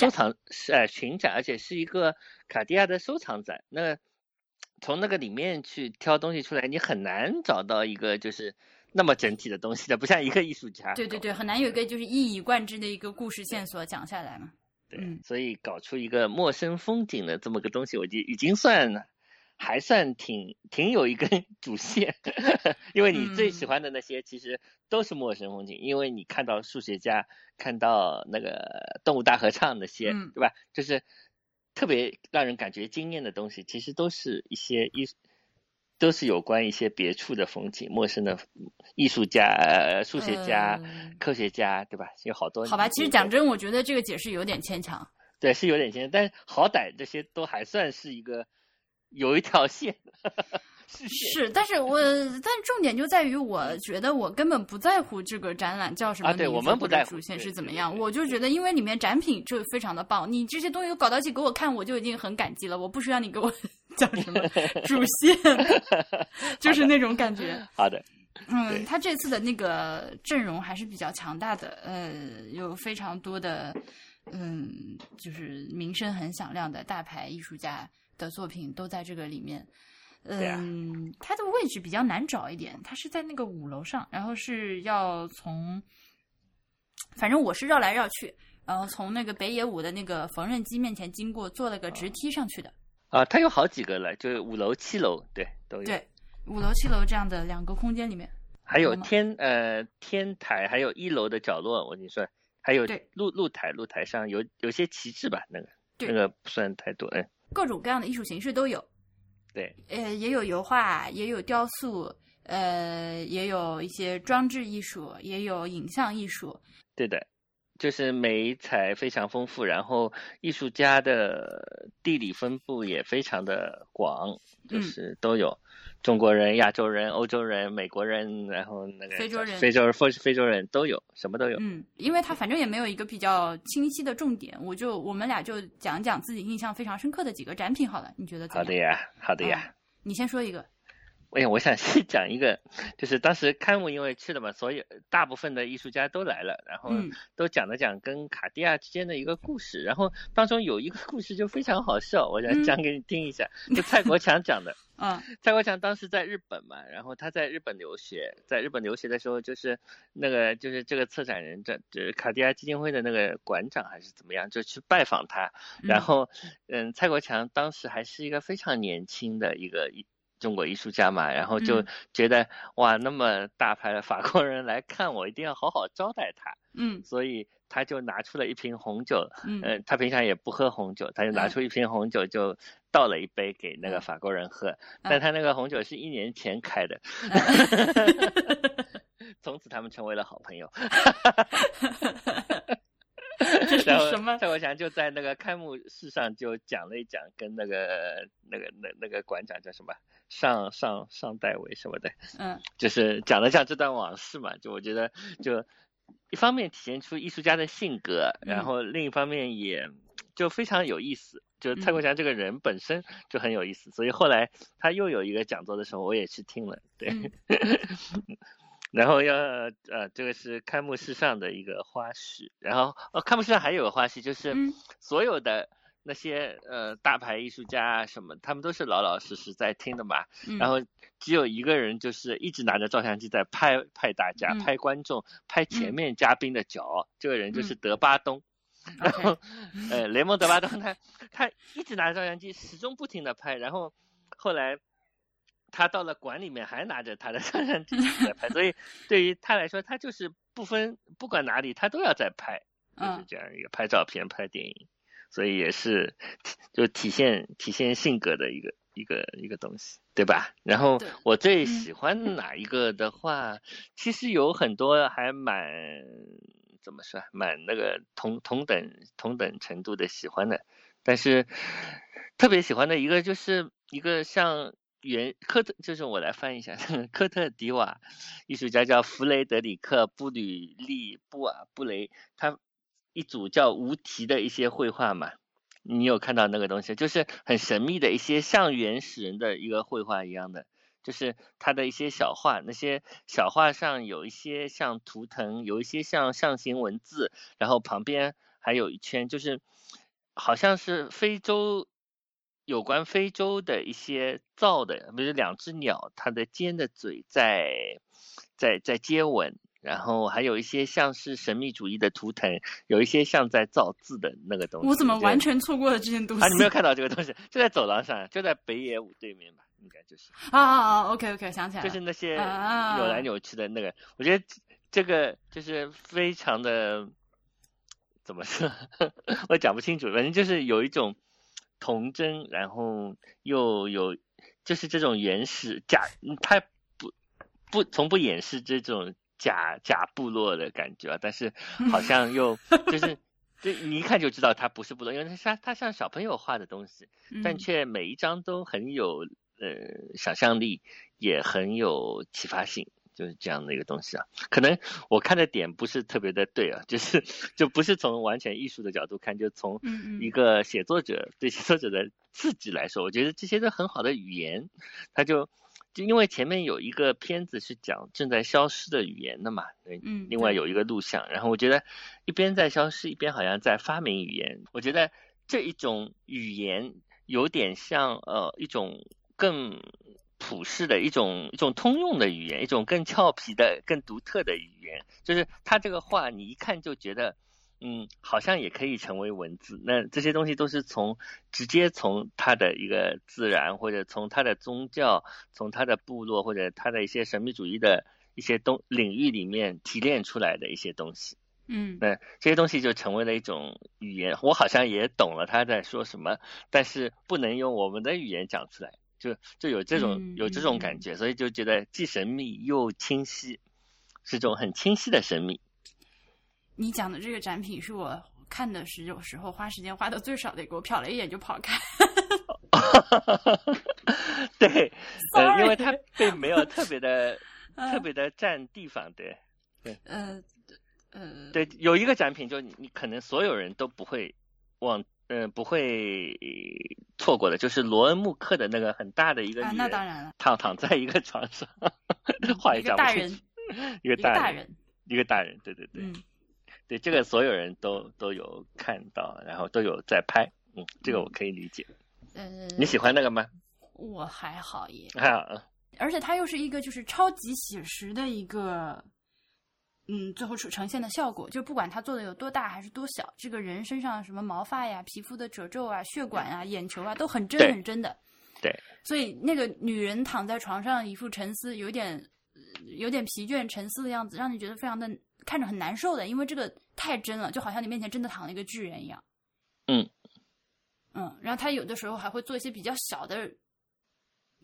收藏是呃群展，而且是一个卡地亚的收藏展。那从那个里面去挑东西出来，你很难找到一个就是那么整体的东西的，不像一个艺术家。对对对，很难有一个就是一以贯之的一个故事线索讲下来嘛。对，所以搞出一个陌生风景的这么个东西，我就已经算还算挺挺有一根 主线。因为你最喜欢的那些其实都是陌生风景，因为你看到数学家，看到那个动物大合唱那些，对吧？就是。特别让人感觉惊艳的东西，其实都是一些艺，都是有关一些别处的风景、陌生的艺术家、呃、数学家、科学家，对吧？有好多。好吧，其实讲真，我觉得这个解释有点牵强。对，是有点牵强，但好歹这些都还算是一个有一条线。是，但是我，但重点就在于，我觉得我根本不在乎这个展览叫什么名字或者主线是怎么样，我就觉得，因为里面展品就非常的棒，你这些东西搞到一起给我看，我就已经很感激了，我不需要你给我 讲什么 主线，就是那种感觉。好的，嗯，他这次的那个阵容还是比较强大的，呃，有非常多的，嗯，就是名声很响亮的大牌艺术家的作品都在这个里面。嗯，它的位置比较难找一点，它是在那个五楼上，然后是要从，反正我是绕来绕去，然后从那个北野武的那个缝纫机面前经过，坐了个直梯上去的。啊，它有好几个了，就是五楼、七楼，对，都有。对，五楼、七楼这样的两个空间里面，还有天呃天台，还有一楼的角落，我跟你说，还有露露台，露台上有有些旗帜吧，那个那个不算太多，嗯。各种各样的艺术形式都有。对，呃，也有油画，也有雕塑，呃，也有一些装置艺术，也有影像艺术。对的，就是美彩非常丰富，然后艺术家的地理分布也非常的广，就是都有。中国人、亚洲人、欧洲人、美国人，然后那个非洲人、非洲人、非非洲人都有，什么都有。嗯，因为他反正也没有一个比较清晰的重点，我就我们俩就讲讲自己印象非常深刻的几个展品好了，你觉得？好的呀，好的呀。你先说一个。哎呀，我想先 讲一个，就是当时开幕因为去了嘛，所以大部分的艺术家都来了，然后都讲了讲跟卡地亚之间的一个故事，然后当中有一个故事就非常好笑，我想讲给你听一下，就蔡国强讲的。嗯，蔡国强当时在日本嘛，然后他在日本留学，在日本留学的时候，就是那个就是这个策展人，这就是卡地亚基金会的那个馆长还是怎么样，就去拜访他，然后嗯，蔡国强当时还是一个非常年轻的一个一。中国艺术家嘛，然后就嗯。觉得、哇，那么大牌的法国人来看我，一定要好好招待他，嗯。所以他就拿出了一瓶红酒，嗯。呃，他平常也不喝红酒，他就拿嗯。出一瓶红酒，就倒了一杯给那个嗯。法国人喝。但他那个红酒是一年前开的，从此他们成为了好朋友。这是然后什么蔡国强就在那个开幕式上就讲了一讲，跟那个那个那那个馆长叫什么上上上代伟什么的，嗯 就是讲了讲这段往事嘛，就我觉得就一方面体现出艺术家的性格，嗯然后另一方面也就非常有意思。就蔡国强这个人本身就很有意思，所以后来他又有一个讲座的时候，我也去听了，对。嗯 然后要呃，这个是开幕式上的一个花絮，然后哦，开幕式上还有个花絮，就是嗯。所有的那些呃大牌艺术家啊什么，他们都是老老实实在听的嘛，嗯，然后只有一个人就是一直拿着照相机在拍拍大家、嗯。拍观众、拍前面嘉宾的脚，这个人就是德巴东。然后，呃，雷蒙德巴东他他一直拿着照相机，始终不停的拍，然后后来他到了馆里面还拿着他的照相机在拍，所以对于他来说，他就是不分不管哪里，他都要在拍，就是嗯这样一个拍照片、拍电影，所以也是就体现体现性格的一个一个一个东西，对吧？然后我最嗯喜欢哪一个的话，其实有很多还蛮怎么说，蛮那个同同等同等程度的喜欢的，但是特别喜欢的一个就是一个像原科特，就是我来翻译一下，科特迪瓦艺术家叫弗雷德里克·布吕利布瓦布雷，他一组叫无题的一些绘画嘛。你有看到那个东西，就是很神秘的一些像原始人的一个绘画一样的，就是他的一些小画，那些小画上有一些像图腾，有一些像象形文字，然后旁边还有一圈，就是好像是非洲有关非洲的一些造的，比如两只鸟，它的尖的嘴在在在接吻。然后还有一些像是神秘主义的图腾，有一些像在造字的那个东西。我怎么完全错过了这件东西？啊，你没有看到这个东西，就在走廊上，就在北野武对面吧，应该就是，啊啊啊！OK OK，想起来了，就是那些啊扭来扭去的那个，我觉得这个就是非常的怎么说，我讲不清楚，反正就是有一种童真，然后又有就是这种原始假，他不不从不掩饰这种假假部落的感觉啊，但是好像又 就是。这你一看就知道它不是部落，因为它像它像小朋友画的东西，但嗯却每一张都很有呃想象力，也很有启发性，就是这样的一个东西啊。可能我看的点不是特别的对啊，就是就不是从完全艺术的角度看，就从一个写作者对写作者的刺激来说，我觉得这些都很好的语言，他就。就因为前面有一个片子是讲正在消失的语言的嘛，嗯对另外有一个录像，然后我觉得一边在消失，一边好像在发明语言。我觉得这一种语言有点像呃一种更普世的一种一种通用的语言，一种更俏皮的、更独特的语言。就是他这个话，你一看就觉得。嗯，好像也可以成为文字。那这些东西都是从直接从他的一个自然，或者从他的宗教，从他的部落，或者他的一些神秘主义的一些东领域里面提炼出来的一些东西。嗯那这些东西就成为了一种语言，我好像也懂了他在说什么，但是不能用我们的语言讲出来，就就有这种嗯有这种感觉，所以就觉得既神秘又清晰，是种很清晰的神秘。你讲的这个展品是我看的是有时候花时间花的最少的一个，我瞟了一眼就跑开。对，呃因为它并没有特别的嗯 特别的占地方，对对呃呃，对，有一个展品，就你你可能所有人都不会忘，呃，不会错过的，就是罗恩穆克的那个很大的一个那当然了，躺躺在一个床上，话也一个大人，一个大大人，一个大人，对对对，嗯对，这个所有人都都有看到，然后都有在拍，嗯，这个我可以理解。嗯，你喜欢那个吗？我还好耶，还好啊，而且它又是一个就是超级写实的一个，嗯，最后呈呈现的效果，就不管他做的有多大还是多小，这个人身上什么毛发呀、皮肤的褶皱啊、血管啊、眼球啊，都很真很真的。对，所以那个女人躺在床上，一副沉思，有点呃有点疲倦、沉思的样子，让你觉得非常的看着很难受的，因为这个太真了，就好像你面前真的躺了一个巨人一样。嗯嗯，然后他有的时候还会做一些比较小的、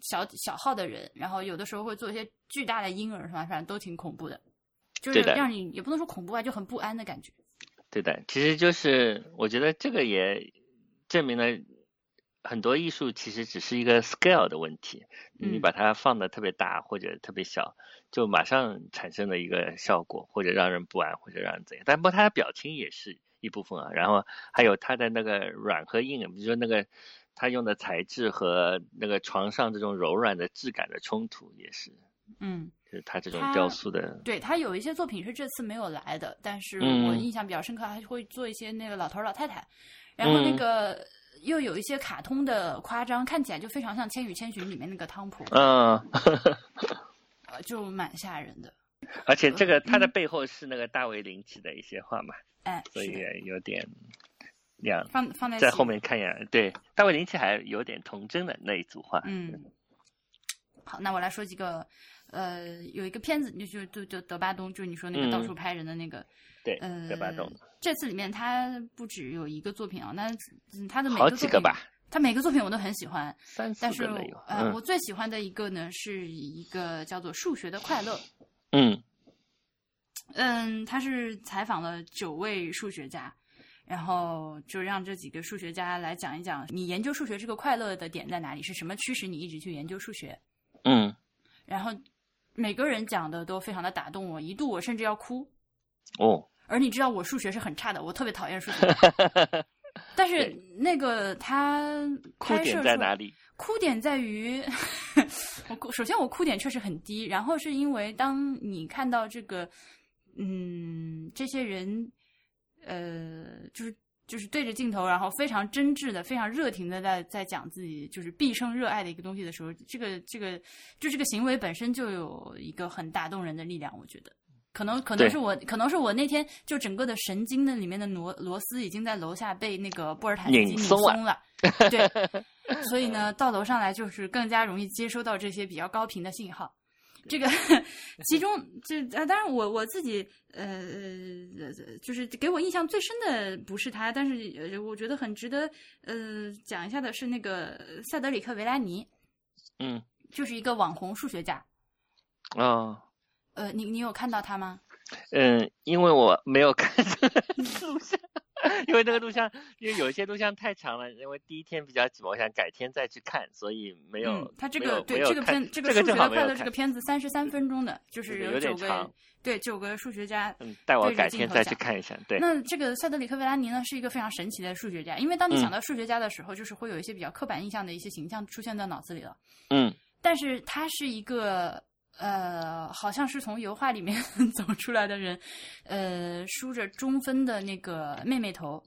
小小号的人，然后有的时候会做一些巨大的婴儿，是吧？反正都挺恐怖的，就是让你也不能说恐怖啊，就很不安的感觉。对的，其实就是我觉得这个也证明了很多艺术其实只是一个 scale 的问题，你嗯把它放的特别大或者特别小，就马上产生了一个效果，或者让人不安，或者让人怎样。但不过他的表情也是一部分啊，然后还有他的那个软和硬，比如说那个他用的材质和那个床上这种柔软的质感的冲突也是，嗯。就是他这种雕塑的，对他有一些作品是这次没有来的，但是嗯。我印象比较深刻，还会做一些那个老头儿老太太，然后那嗯。个又有一些卡通的夸张，看起来就非常像《千与千寻》里面那个汤普，嗯，呃，就蛮吓人的。而且这个他的嗯。背后是那个大卫林奇的一些画嘛。哎，所以有点两放放在在后面看一眼，对，大卫林奇还有点童真的那一组画，嗯，好，那我来说几个，呃，有一个片子，就就就就德巴东，就是你说那个嗯到处拍人的那个，对，呃，德巴东，这次里面他不只有一个作品啊，那嗯他的每个作品，吧，他每个作品我都很喜欢，三但是呃，我嗯最喜欢的一个呢是一个叫做《数学的快乐》，嗯嗯，他是采访了九位数学家。然后就让这几个数学家来讲一讲，你研究数学这个快乐的点在哪里？是什么驱使你一直去研究数学？嗯然后每个人讲的都非常的打动我，一度我甚至要哭。哦，而你知道我数学是很差的，我特别讨厌数学。但是那个他哭点拍摄出在哪里？哭点在于，我哭首先我哭点确实很低，然后是因为当你看到这个，嗯，这些人，呃，就是就是对着镜头，然后非常真挚的、非常热情的在在讲自己就是毕生热爱的一个东西的时候，这个这个就这个行为本身就有一个很打动人的力量，我觉得。可能可能是我，可能是我那天就整个的神经的里面的螺螺丝已经在楼下被那个波尔坦斯基拧松了，对，所以呢，到楼上来就是更加容易接收到这些比较高频的信号。这个 其中这呃，当然我我自己呃呃，就是给我印象最深的不是他，但是呃，我觉得很值得呃讲一下的是那个塞德里克维拉尼，嗯就是一个网红数学家。哦呃，你你有看到他吗？嗯，因为我没有看 录像。因为那个录像，因为有一些录像太长了，因为第一天比较急，我想改天再去看，所以没有。嗯，他这个对这个片这这个数学的快乐这个片子三十三分钟的，就是有有九个点长对九个数学家嗯，带我改天再去看一下。对，那这个塞德里克·维拉尼呢，是一个非常神奇的数学家，因为当你嗯想到数学家的时候，就是会有一些比较刻板印象的一些形象出现在脑子里了。嗯但是他是一个呃，好像是从油画里面 走出来的人，呃，梳着中分的那个妹妹头，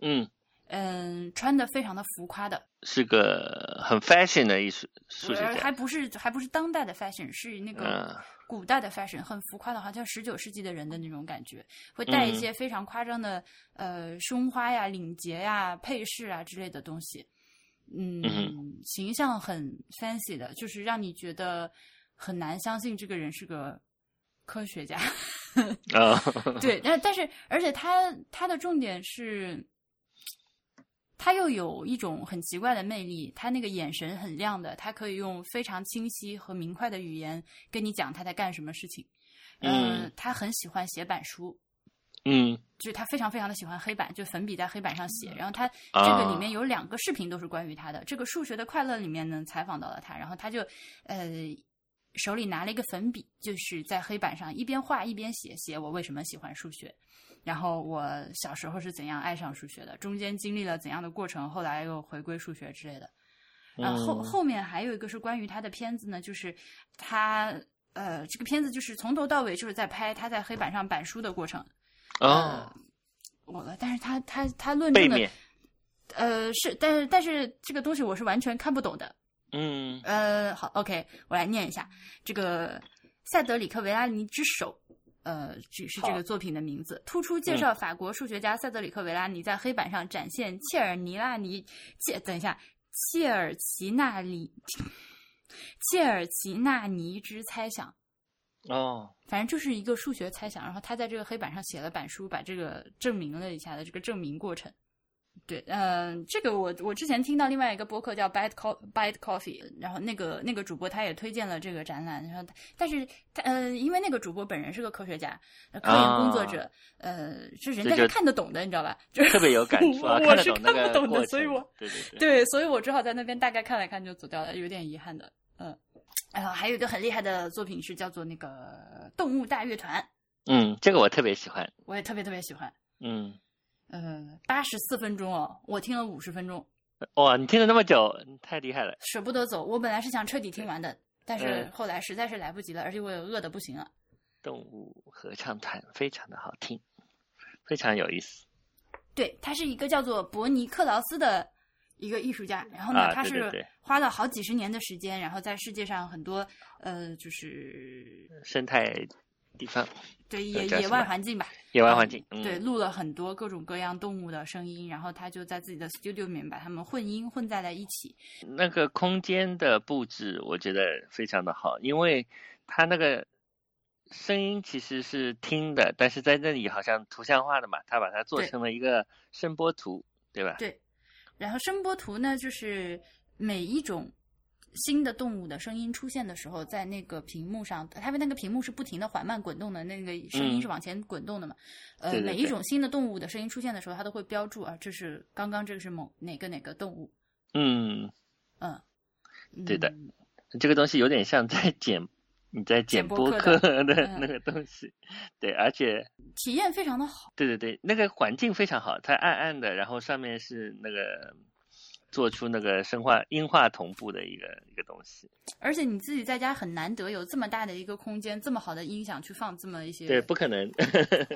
嗯，嗯、穿的非常的浮夸的，是个很 fashion 的艺术数学家。还不是还不是当代的 fashion，是那个嗯古代的 fashion，很浮夸的，好像十九世纪的人的那种感觉，会带一嗯些非常夸张的、呃胸花呀、领结呀、配饰啊之类的东西。嗯，嗯形象很 fancy 的，就是让你觉得很难相信这个人是个科学家。啊，对，但但是而且他他的重点是，他又有一种很奇怪的魅力，他那个眼神很亮的，他可以用非常清晰和明快的语言跟你讲他在干什么事情。呃嗯，他很喜欢写板书，嗯就是他非常非常的喜欢黑板，就粉笔在黑板上写。然后他啊这个里面有两个视频都是关于他的。这个数学的快乐里面呢，采访到了他，然后他就呃手里拿了一个粉笔，就是在黑板上一边画一边写，写我为什么喜欢数学，然后我小时候是怎样爱上数学的，中间经历了怎样的过程，后来又回归数学之类的。然后后嗯后面还有一个是关于他的片子呢，就是他呃这个片子就是从头到尾就是在拍他在黑板上板书的过程。哦，呃我但是他他他论证的，呃是，但是但是这个东西我是完全看不懂的。嗯呃，好，OK，我来念一下这个塞德里克维拉尼之手。呃，只是这个作品的名字，突出介绍法国数学家塞德里克维拉尼在黑板上展现切尔尼拉尼切，等一下，切尔奇纳里切尔奇纳尼之猜想。哦，反正就是一个数学猜想，然后他在这个黑板上写了板书，把这个证明了一下的这个证明过程。对，嗯、这个我我之前听到另外一个播客叫 Bad Co Bite Coffee，然后那个那个主播他也推荐了这个展览，然后但是他呃，因为那个主播本人是个科学家、呃科研工作者，呃，是人家是看得懂的，你知道吧？就是特别有感触啊，我是看不懂的，所以我对对对，对，所以我只好在那边大概看了看就走掉了，有点遗憾的。嗯，然后还有一个很厉害的作品是叫做那个《动物大乐团》，嗯，这个我特别喜欢，我也特别特别喜欢。嗯，呃，八十四分钟哦，我听了五十分钟，哇，你听了那么久，太厉害了，舍不得走。我本来是想彻底听完的，但是嗯后来实在是来不及了，而且我也饿的不行了。动物合唱团非常的好听，非常有意思对，他是一个叫做伯尼克劳斯的一个艺术家，然后呢，啊他是花了好几十年的时间，然后在世界上很多呃，就是生态地方，对野野外环境吧，野外环境，嗯，对，录了很多各种各样动物的声音，然后他就在自己的 studio 里面把它们混音混在了一起。那个空间的布置，我觉得非常的好，因为它那个声音其实是听的，但是在那里好像图像化的嘛，他把它做成了一个声波图，对吧？对，然后声波图呢，就是每一种新的动物的声音出现的时候，在那个屏幕上，它们那个屏幕是不停的缓慢滚动的，那个声音嗯是往前滚动的嘛。呃，对对对每一种新的动物的声音出现的时候，它都会标注啊，这是刚刚这个是某哪个哪个动物。嗯，嗯，对的。嗯。这个东西有点像在剪你在剪剪播播客客 的嗯。那个东西，对，而且体验非常的好。对对对，那个环境非常好，它暗暗的，然后上面是那个做出那个声化音画同步的一个一个东西，而且你自己在家很难得有这么大的一个空间，这么好的音响去放这么一些，对，不可能。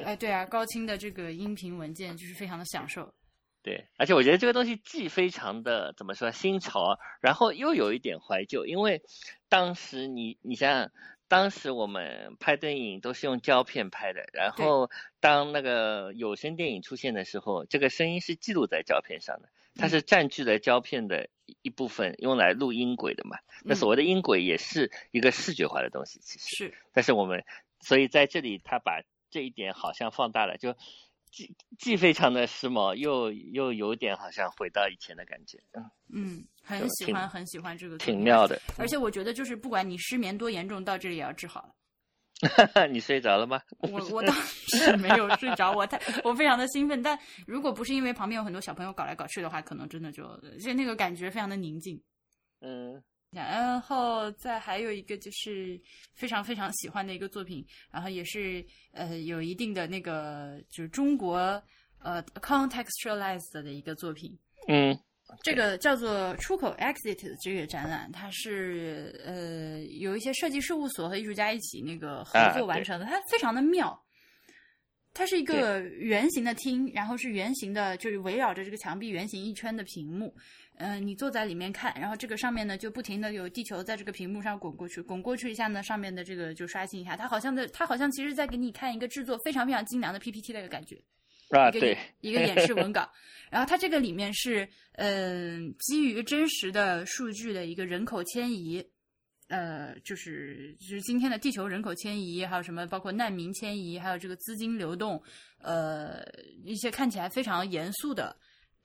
哎，对啊，高清的这个音频文件就是非常的享受。对，而且我觉得这个东西既非常的怎么说新潮，然后又有一点怀旧，因为当时你你想想，当时我们拍电影都是用胶片拍的，然后当那个有声电影出现的时候，这个声音是记录在胶片上的，它是占据了胶片的一一部分，用来录音轨的嘛。那所谓的音轨也是一个视觉化的东西，其实是，但是我们所以在这里，他把这一点好像放大了，就既既非常的时髦，又又有点好像回到以前的感觉，嗯，嗯，很喜欢，很喜欢这个，挺妙。的。而且我觉得，就是不管你失眠多严重，到这里也要治好了。你睡着了吗？我我当时没有睡着，我太我非常的兴奋。但如果不是因为旁边有很多小朋友搞来搞去的话，可能真的就就那个感觉非常的宁静。嗯然后再还有一个就是非常非常喜欢的一个作品，然后也是呃有一定的那个就是中国呃 contextualized 的一个作品，嗯这个叫做出口 Exit 的这个展览，它是呃有一些设计事务所和艺术家一起那个合啊作完成的，它非常的妙。它是一个圆形的厅，然后是圆形的，就是围绕着这个墙壁圆形一圈的屏幕。嗯、你坐在里面看，然后这个上面呢就不停的有地球在这个屏幕上滚过去，滚过去一下呢，上面的这个就刷新一下。它好像的，它好像其实在给你看一个制作非常非常精良的 PPT 的一个感觉。啊对一个演示文 稿，然后它这个里面是嗯、基于真实的数据的一个人口迁移，呃，就是就是今天的地球人口迁移，还有什么包括难民迁移，还有这个资金流动，呃，一些看起来非常严肃的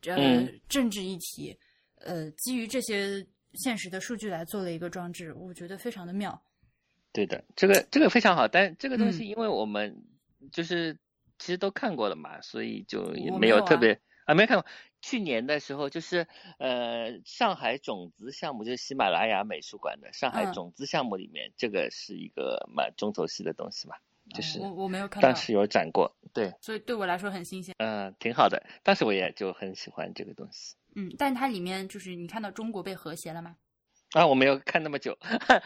呃、嗯。政治议题，呃，基于这些现实的数据来做了一个装置，我觉得非常的妙。对的，这个这个非常好，但这个东嗯。西因为我们就是其实都看过了嘛，所以就也没有特别啊没看过。去年的时候，就是呃，上海种子项目，就是喜马拉雅美术馆的上海嗯种子项目里面，这个是一个蛮重头戏的东西嘛，就是我我没有看到当，时有展过，对，所以对我来说很新鲜。嗯、挺好的。当时我也就很喜欢这个东西。嗯，但它里面就是你看到中国被和谐了吗？啊，我没有看那么久，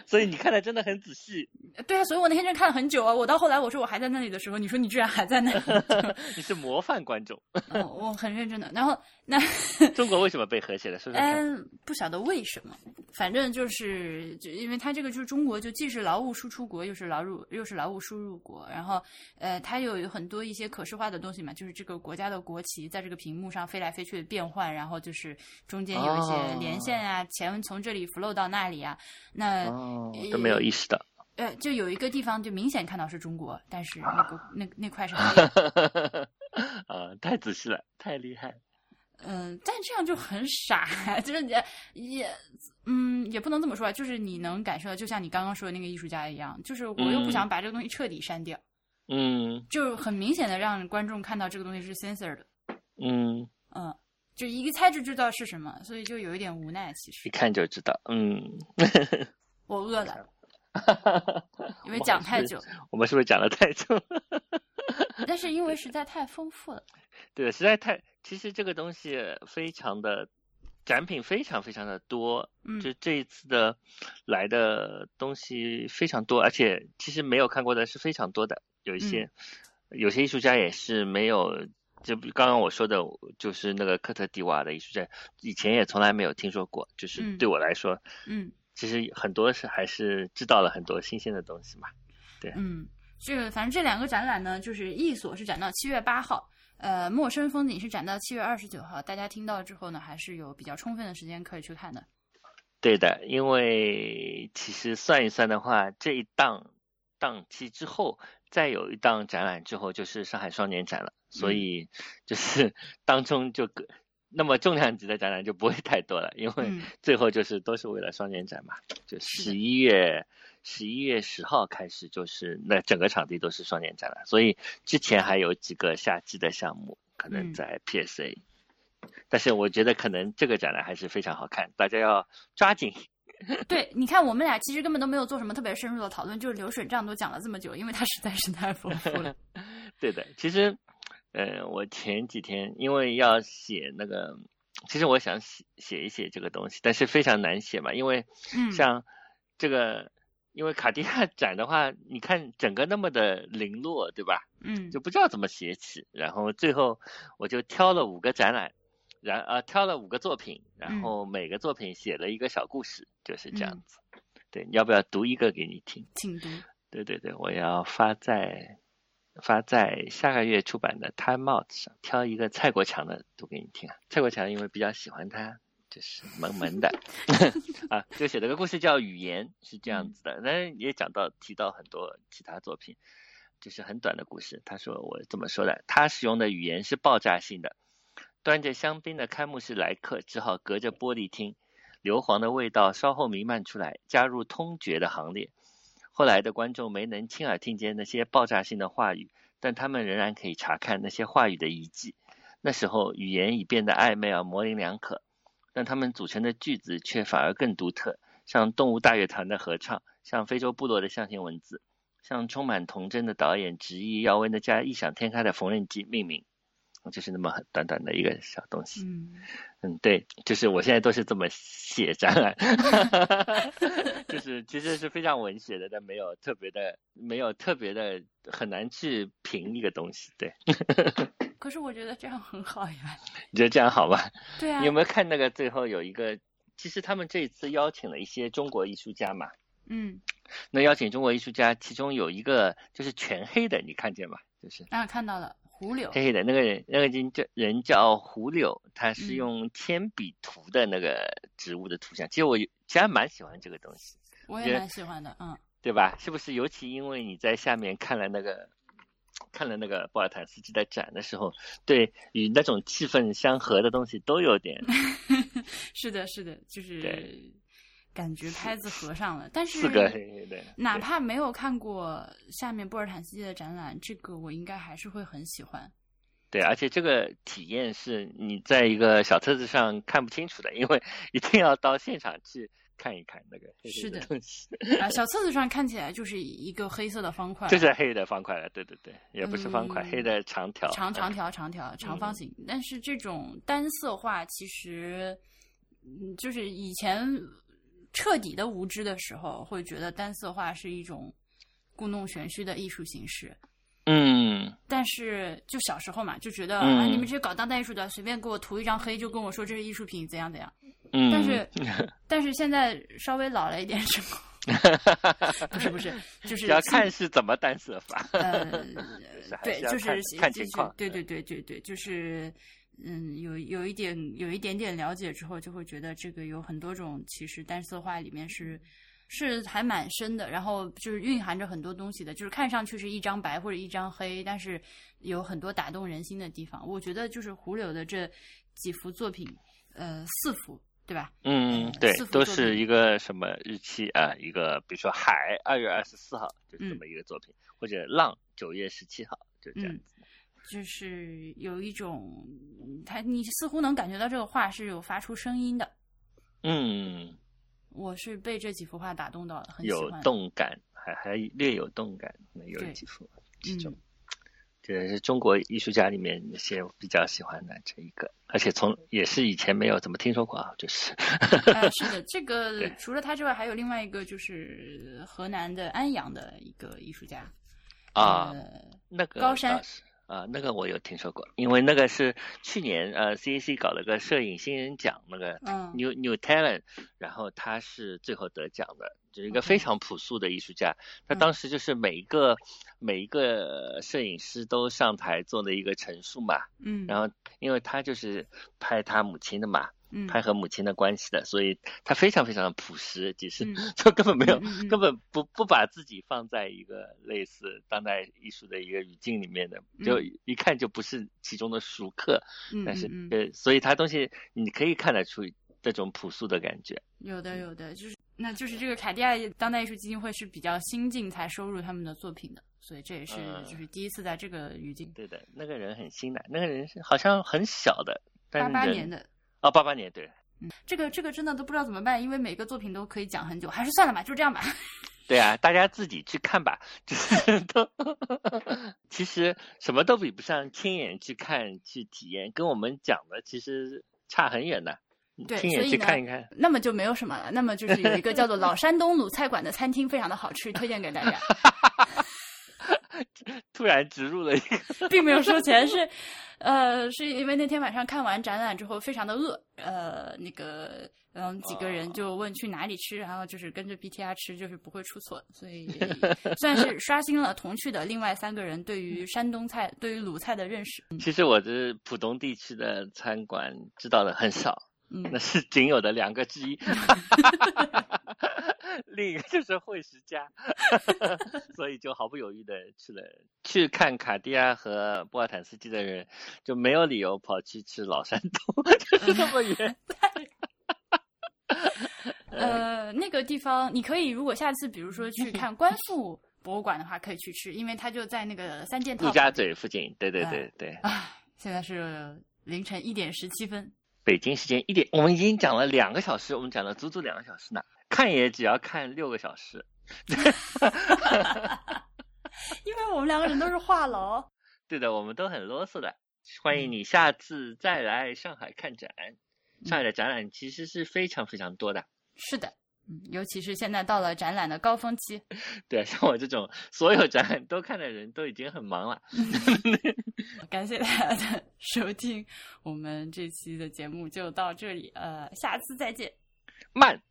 所以你看的真的很仔细。对啊，所以我那天真看了很久啊。我到后来我说我还在那里的时候，你说你居然还在那里，你是模范观众。哦，我很认真的。然后那 中国为什么被和谐了？说说看。嗯，不晓得为什么，反正就是就因为它这个就是中国就既是劳务输出国，又是劳入又是劳务输入国，然后呃，它有有很多一些可视化的东西嘛，就是这个国家的国旗在这个屏幕上飞来飞去的变换，然后就是中间有一些连线啊，钱从这里 flow 到那里啊，那哦，都没有意识到。呃，就有一个地方就明显看到是中国，但是那个 那那块是黑的。啊，太仔细了，太厉害。嗯，但这样就很傻，就是也也嗯，也不能这么说，就是你能感受到，就像你刚刚说的那个艺术家一样，就是我又不想把这个东西彻底删掉，嗯，就很明显的让观众看到这个东西是 censored 的，嗯嗯，就一猜就知道是什么，所以就有一点无奈。其实一看就知道，嗯，我饿了，因为讲太久，我们是不是讲的太久？但是因为实在太丰富了，对，实在太，其实这个东西非常的展品非常非常的多，嗯，就这一次的来的东西非常多，而且其实没有看过的是非常多的，有一些，有些艺术家也是没有，就刚刚我说的，就是那个科特迪瓦的艺术家，以前也从来没有听说过，就是对我来说，嗯，其实很多是还是知道了很多新鲜的东西嘛，对，嗯。这个反正这两个展览呢，就是一所是展到七月八号，呃，陌生风景是展到七月二十九号。大家听到之后呢，还是有比较充分的时间可以去看的。对的，因为其实算一算的话，这一档档期之后，再有一档展览之后，就是上海双年展了。所以就是 当中就个那么重量级的展览就不会太多了，因为最后就是都是为了双年展嘛，就十一月。十一月十号开始，就是那整个场地都是双年展了，所以之前还有几个夏季的项目可能在 PSA，但是我觉得可能这个展览还是非常好看，大家要抓紧。对，你看我们俩其实根本都没有做什么特别深入的讨论，就是流水账都讲了这么久，因为它实在是太丰富了。对的，其实，呃，我前几天因为要写那个，其实我想写写一写这个东西，但是非常难写嘛，因为像这个。因为卡地亚 展的话，你看整个那么的零落，对吧？嗯，就不知道怎么写起。然后最后我就挑了五个展览，然呃挑了五个作品，然后每个作品写了一个小故事，就是这样子。对，要不要读一个给你听？请读。对对对，我要发在发在下个月出版的《Time Out》上，挑一个蔡国强的读给你听啊。蔡国强因为比较喜欢他。就是萌萌的 啊，就写了个故事叫《语言》，是这样子的。那也讲到提到很多其他作品，就是很短的故事。他说我这么说的，他使用的语言是爆炸性的。端着香槟的开幕式来客只好隔着玻璃听，硫磺的味道稍后弥漫出来，加入通觉的行列。后来的观众没能亲耳听见那些爆炸性的话语，但他们仍然可以查看那些话语的遗迹。那时候语言已变得暧昧而模棱两可。但他们组成的句子却反而更独特，像动物大乐团的合唱，像非洲部落的象形文字，像充满童真的导演执意要为那家异想天开的缝纫机命名，就是那么很短短的一个小东西。嗯嗯，对，就是我现在都是这么写展览，就是其实是非常文学的，但没有特别的，没有特别的，很难去评一个东西。对。可是我觉得这样很好呀。你觉得这样好吗？对啊。你有没有看那个最后有一个？其实他们这一次邀请了一些中国艺术家嘛。嗯。那邀请中国艺术家，其中有一个就是全黑的，你看见吗？就是啊，看到了，胡柳。黑黑的那个人，那个人叫人叫胡柳，他是用铅笔涂的那个植物的图像。其实我其实蛮喜欢这个东西。我也蛮喜欢的，嗯。对吧？是不是？尤其因为你在下面看了那个。看了那个波尔坦斯基的展的时候，对与那种气氛相合的东西都有点。是的，是的，就是感觉拍子合上了。但是四个黑黑的，哪怕没有看过下面波尔坦斯基的展览，这个我应该还是会很喜欢。对，而且这个体验是你在一个小册子上看不清楚的，因为一定要到现场去。看一看那个是的东西 啊，小册子上看起来就是一个黑色的方块，就是黑的方块了。对对对，也不是方块，黑的长条，长长条长条长方形。但是这种单色画其实，嗯，就是以前彻底的无知的时候，会觉得单色画是一种故弄玄虚的艺术形式。嗯但是就小时候嘛，就觉得、嗯啊，你们这些搞当代艺术的，随便给我涂一张黑，就跟我说这是艺术品，怎样怎样。嗯，但是 但是现在稍微老了一点之后，不是不是，就是要看是怎么单色法。呃，对，就是看情况。对对对对对，就是嗯，有有一点有一点点了解之后，就会觉得这个有很多种，其实单色画里面是是还蛮深的，然后就是蕴含着很多东西的，就是看上去是一张白或者一张黑，但是有很多打动人心的地方。我觉得就是胡柳的这几幅作品，呃，四幅对吧？嗯呃，对都是一个什么日期啊？一个比如说海二月二十四号就是这嗯么一个作品，或者浪九月十七号就这样。就是有一种，他你似乎能感觉到这个画是有发出声音的。嗯，我是被这几幅画打动到了，很喜有。动感，还还略有动感，有对几幅其中嗯。这是中国艺术家里面一些我比较喜欢的这一个，而且从也是以前没有怎么听说过啊，就是，呃，是的，这个除了他之外，还有另外一个就是河南的安阳的一个艺术家啊呃那个高山啊，那个我有听说过，因为那个是去年呃 CAC 搞了个摄影新人奖，那个嗯。New New Talent，然后他是最后得奖的，就是一个非常朴素的艺术家。他嗯。当时就是每一个每一个摄影师都上台做的一个陈述嘛，嗯，然后因为他就是拍他母亲的嘛，嗯。拍和母亲的关系的，所以他非常非常的朴实，其实嗯。就根本没有 根本不不把自己放在一个类似当代艺术的一个语境里面的，就嗯。一看就不是其中的熟客。嗯但是呃，所以他东西你可以看得出这种朴素的感觉。有的有的，就是那就是这个凯迪亚当代艺术基金会是比较新近才收入他们的作品的，所以这也是嗯就是第一次在这个语境。对的，那个人很新的，那个人是好像很小的，但八八年的，哦，八八年对嗯这个这个真的都不知道怎么办，因为每个作品都可以讲很久，还是算了吧，就这样吧。对啊，大家自己去看吧，就是 都其实什么都比不上亲眼去看去体验，跟我们讲的其实差很远的。对亲眼去所以呢看一看。那么就没有什么了，那么就是有一个叫做老山东鲁菜馆的餐厅，非常的好吃，推荐给大家，突然植入了一个，并没有收钱，是呃，是因为那天晚上看完展览之后非常的饿，呃，那个嗯几个人就问去哪里吃，然后就是跟着 BTR 吃，就是不会出错，所以算是刷新了同去的另外三个人对于山东菜、对于鲁菜的认识。其实我这浦东地区的餐馆知道的很少，嗯那是仅有的两个之一。另一个就是惠食家，所以就毫不犹豫的去了。去看卡地亚和波尔坦斯基的人，就没有理由跑去吃老山东，就是这么远。呃，那个地方你可以，如果下次比如说去看观复博物馆的话，可以去吃，因为它就在那个三件套陆家嘴附近，对对哎对对。啊。现在是凌晨一点十七分，北京时间一点，我们已经讲了两个小时，我们讲了足足两个小时呢，看也只要看六个小时。因为我们两个人都是话痨。对的，我们都很啰嗦的。欢迎你下次再来上海看展。上海的展览其实是非常非常多的。是的，嗯，尤其是现在到了展览的高峰期，对，像我这种所有展览都看的人都已经很忙了。感谢大家的收听，我们这期的节目就到这里，呃，下次再见。慢。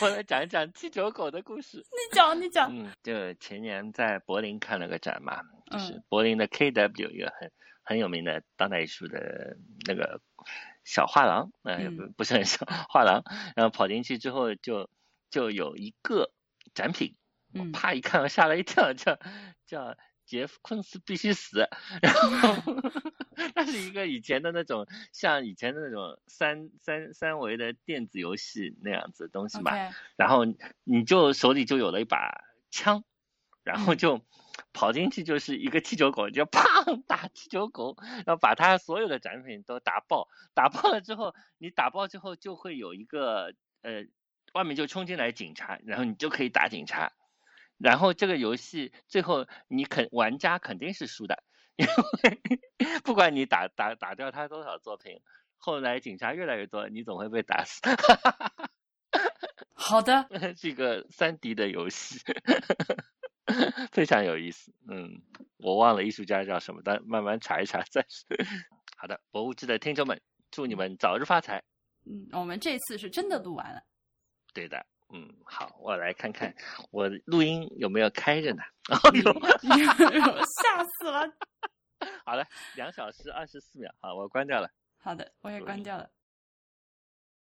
我来讲一讲气球狗的故事。你讲，你讲，嗯，就前年在柏林看了个展嘛，就是嗯柏林的 KW 一个很很有名的当代艺术的那个小画廊，呃，嗯不不是很小画廊，然后跑进去之后就就有一个展品，我嗯。啪一看我吓了一跳，叫叫杰夫昆斯必须死，然后 那是一个以前的那种像以前的那种三三三维的电子游戏那样子的东西嘛然后你就手里就有了一把枪，然后嗯。就跑进去就是一个气球狗，就砰打气球狗，然后把它所有的展品都打爆，打爆了之后，你打爆之后就会有一个呃，外面就冲进来警察，然后你就可以打警察，然后这个游戏最后你肯玩家肯定是输的，因为不管你打打打掉他多少作品。后来警察越来越多，你总会被打死。好的，是个三 D 的游戏，非常有意思。嗯，我忘了艺术家叫什么，但慢慢查一查再说。好的，博物志的听众们，祝你们早日发财。嗯，我们这次是真的录完了。对的，嗯，好，我来看看我录音有没有开着呢？哦呦，吓死了！好了，两小时二十四秒，好，我关掉了。好的，我也关掉了。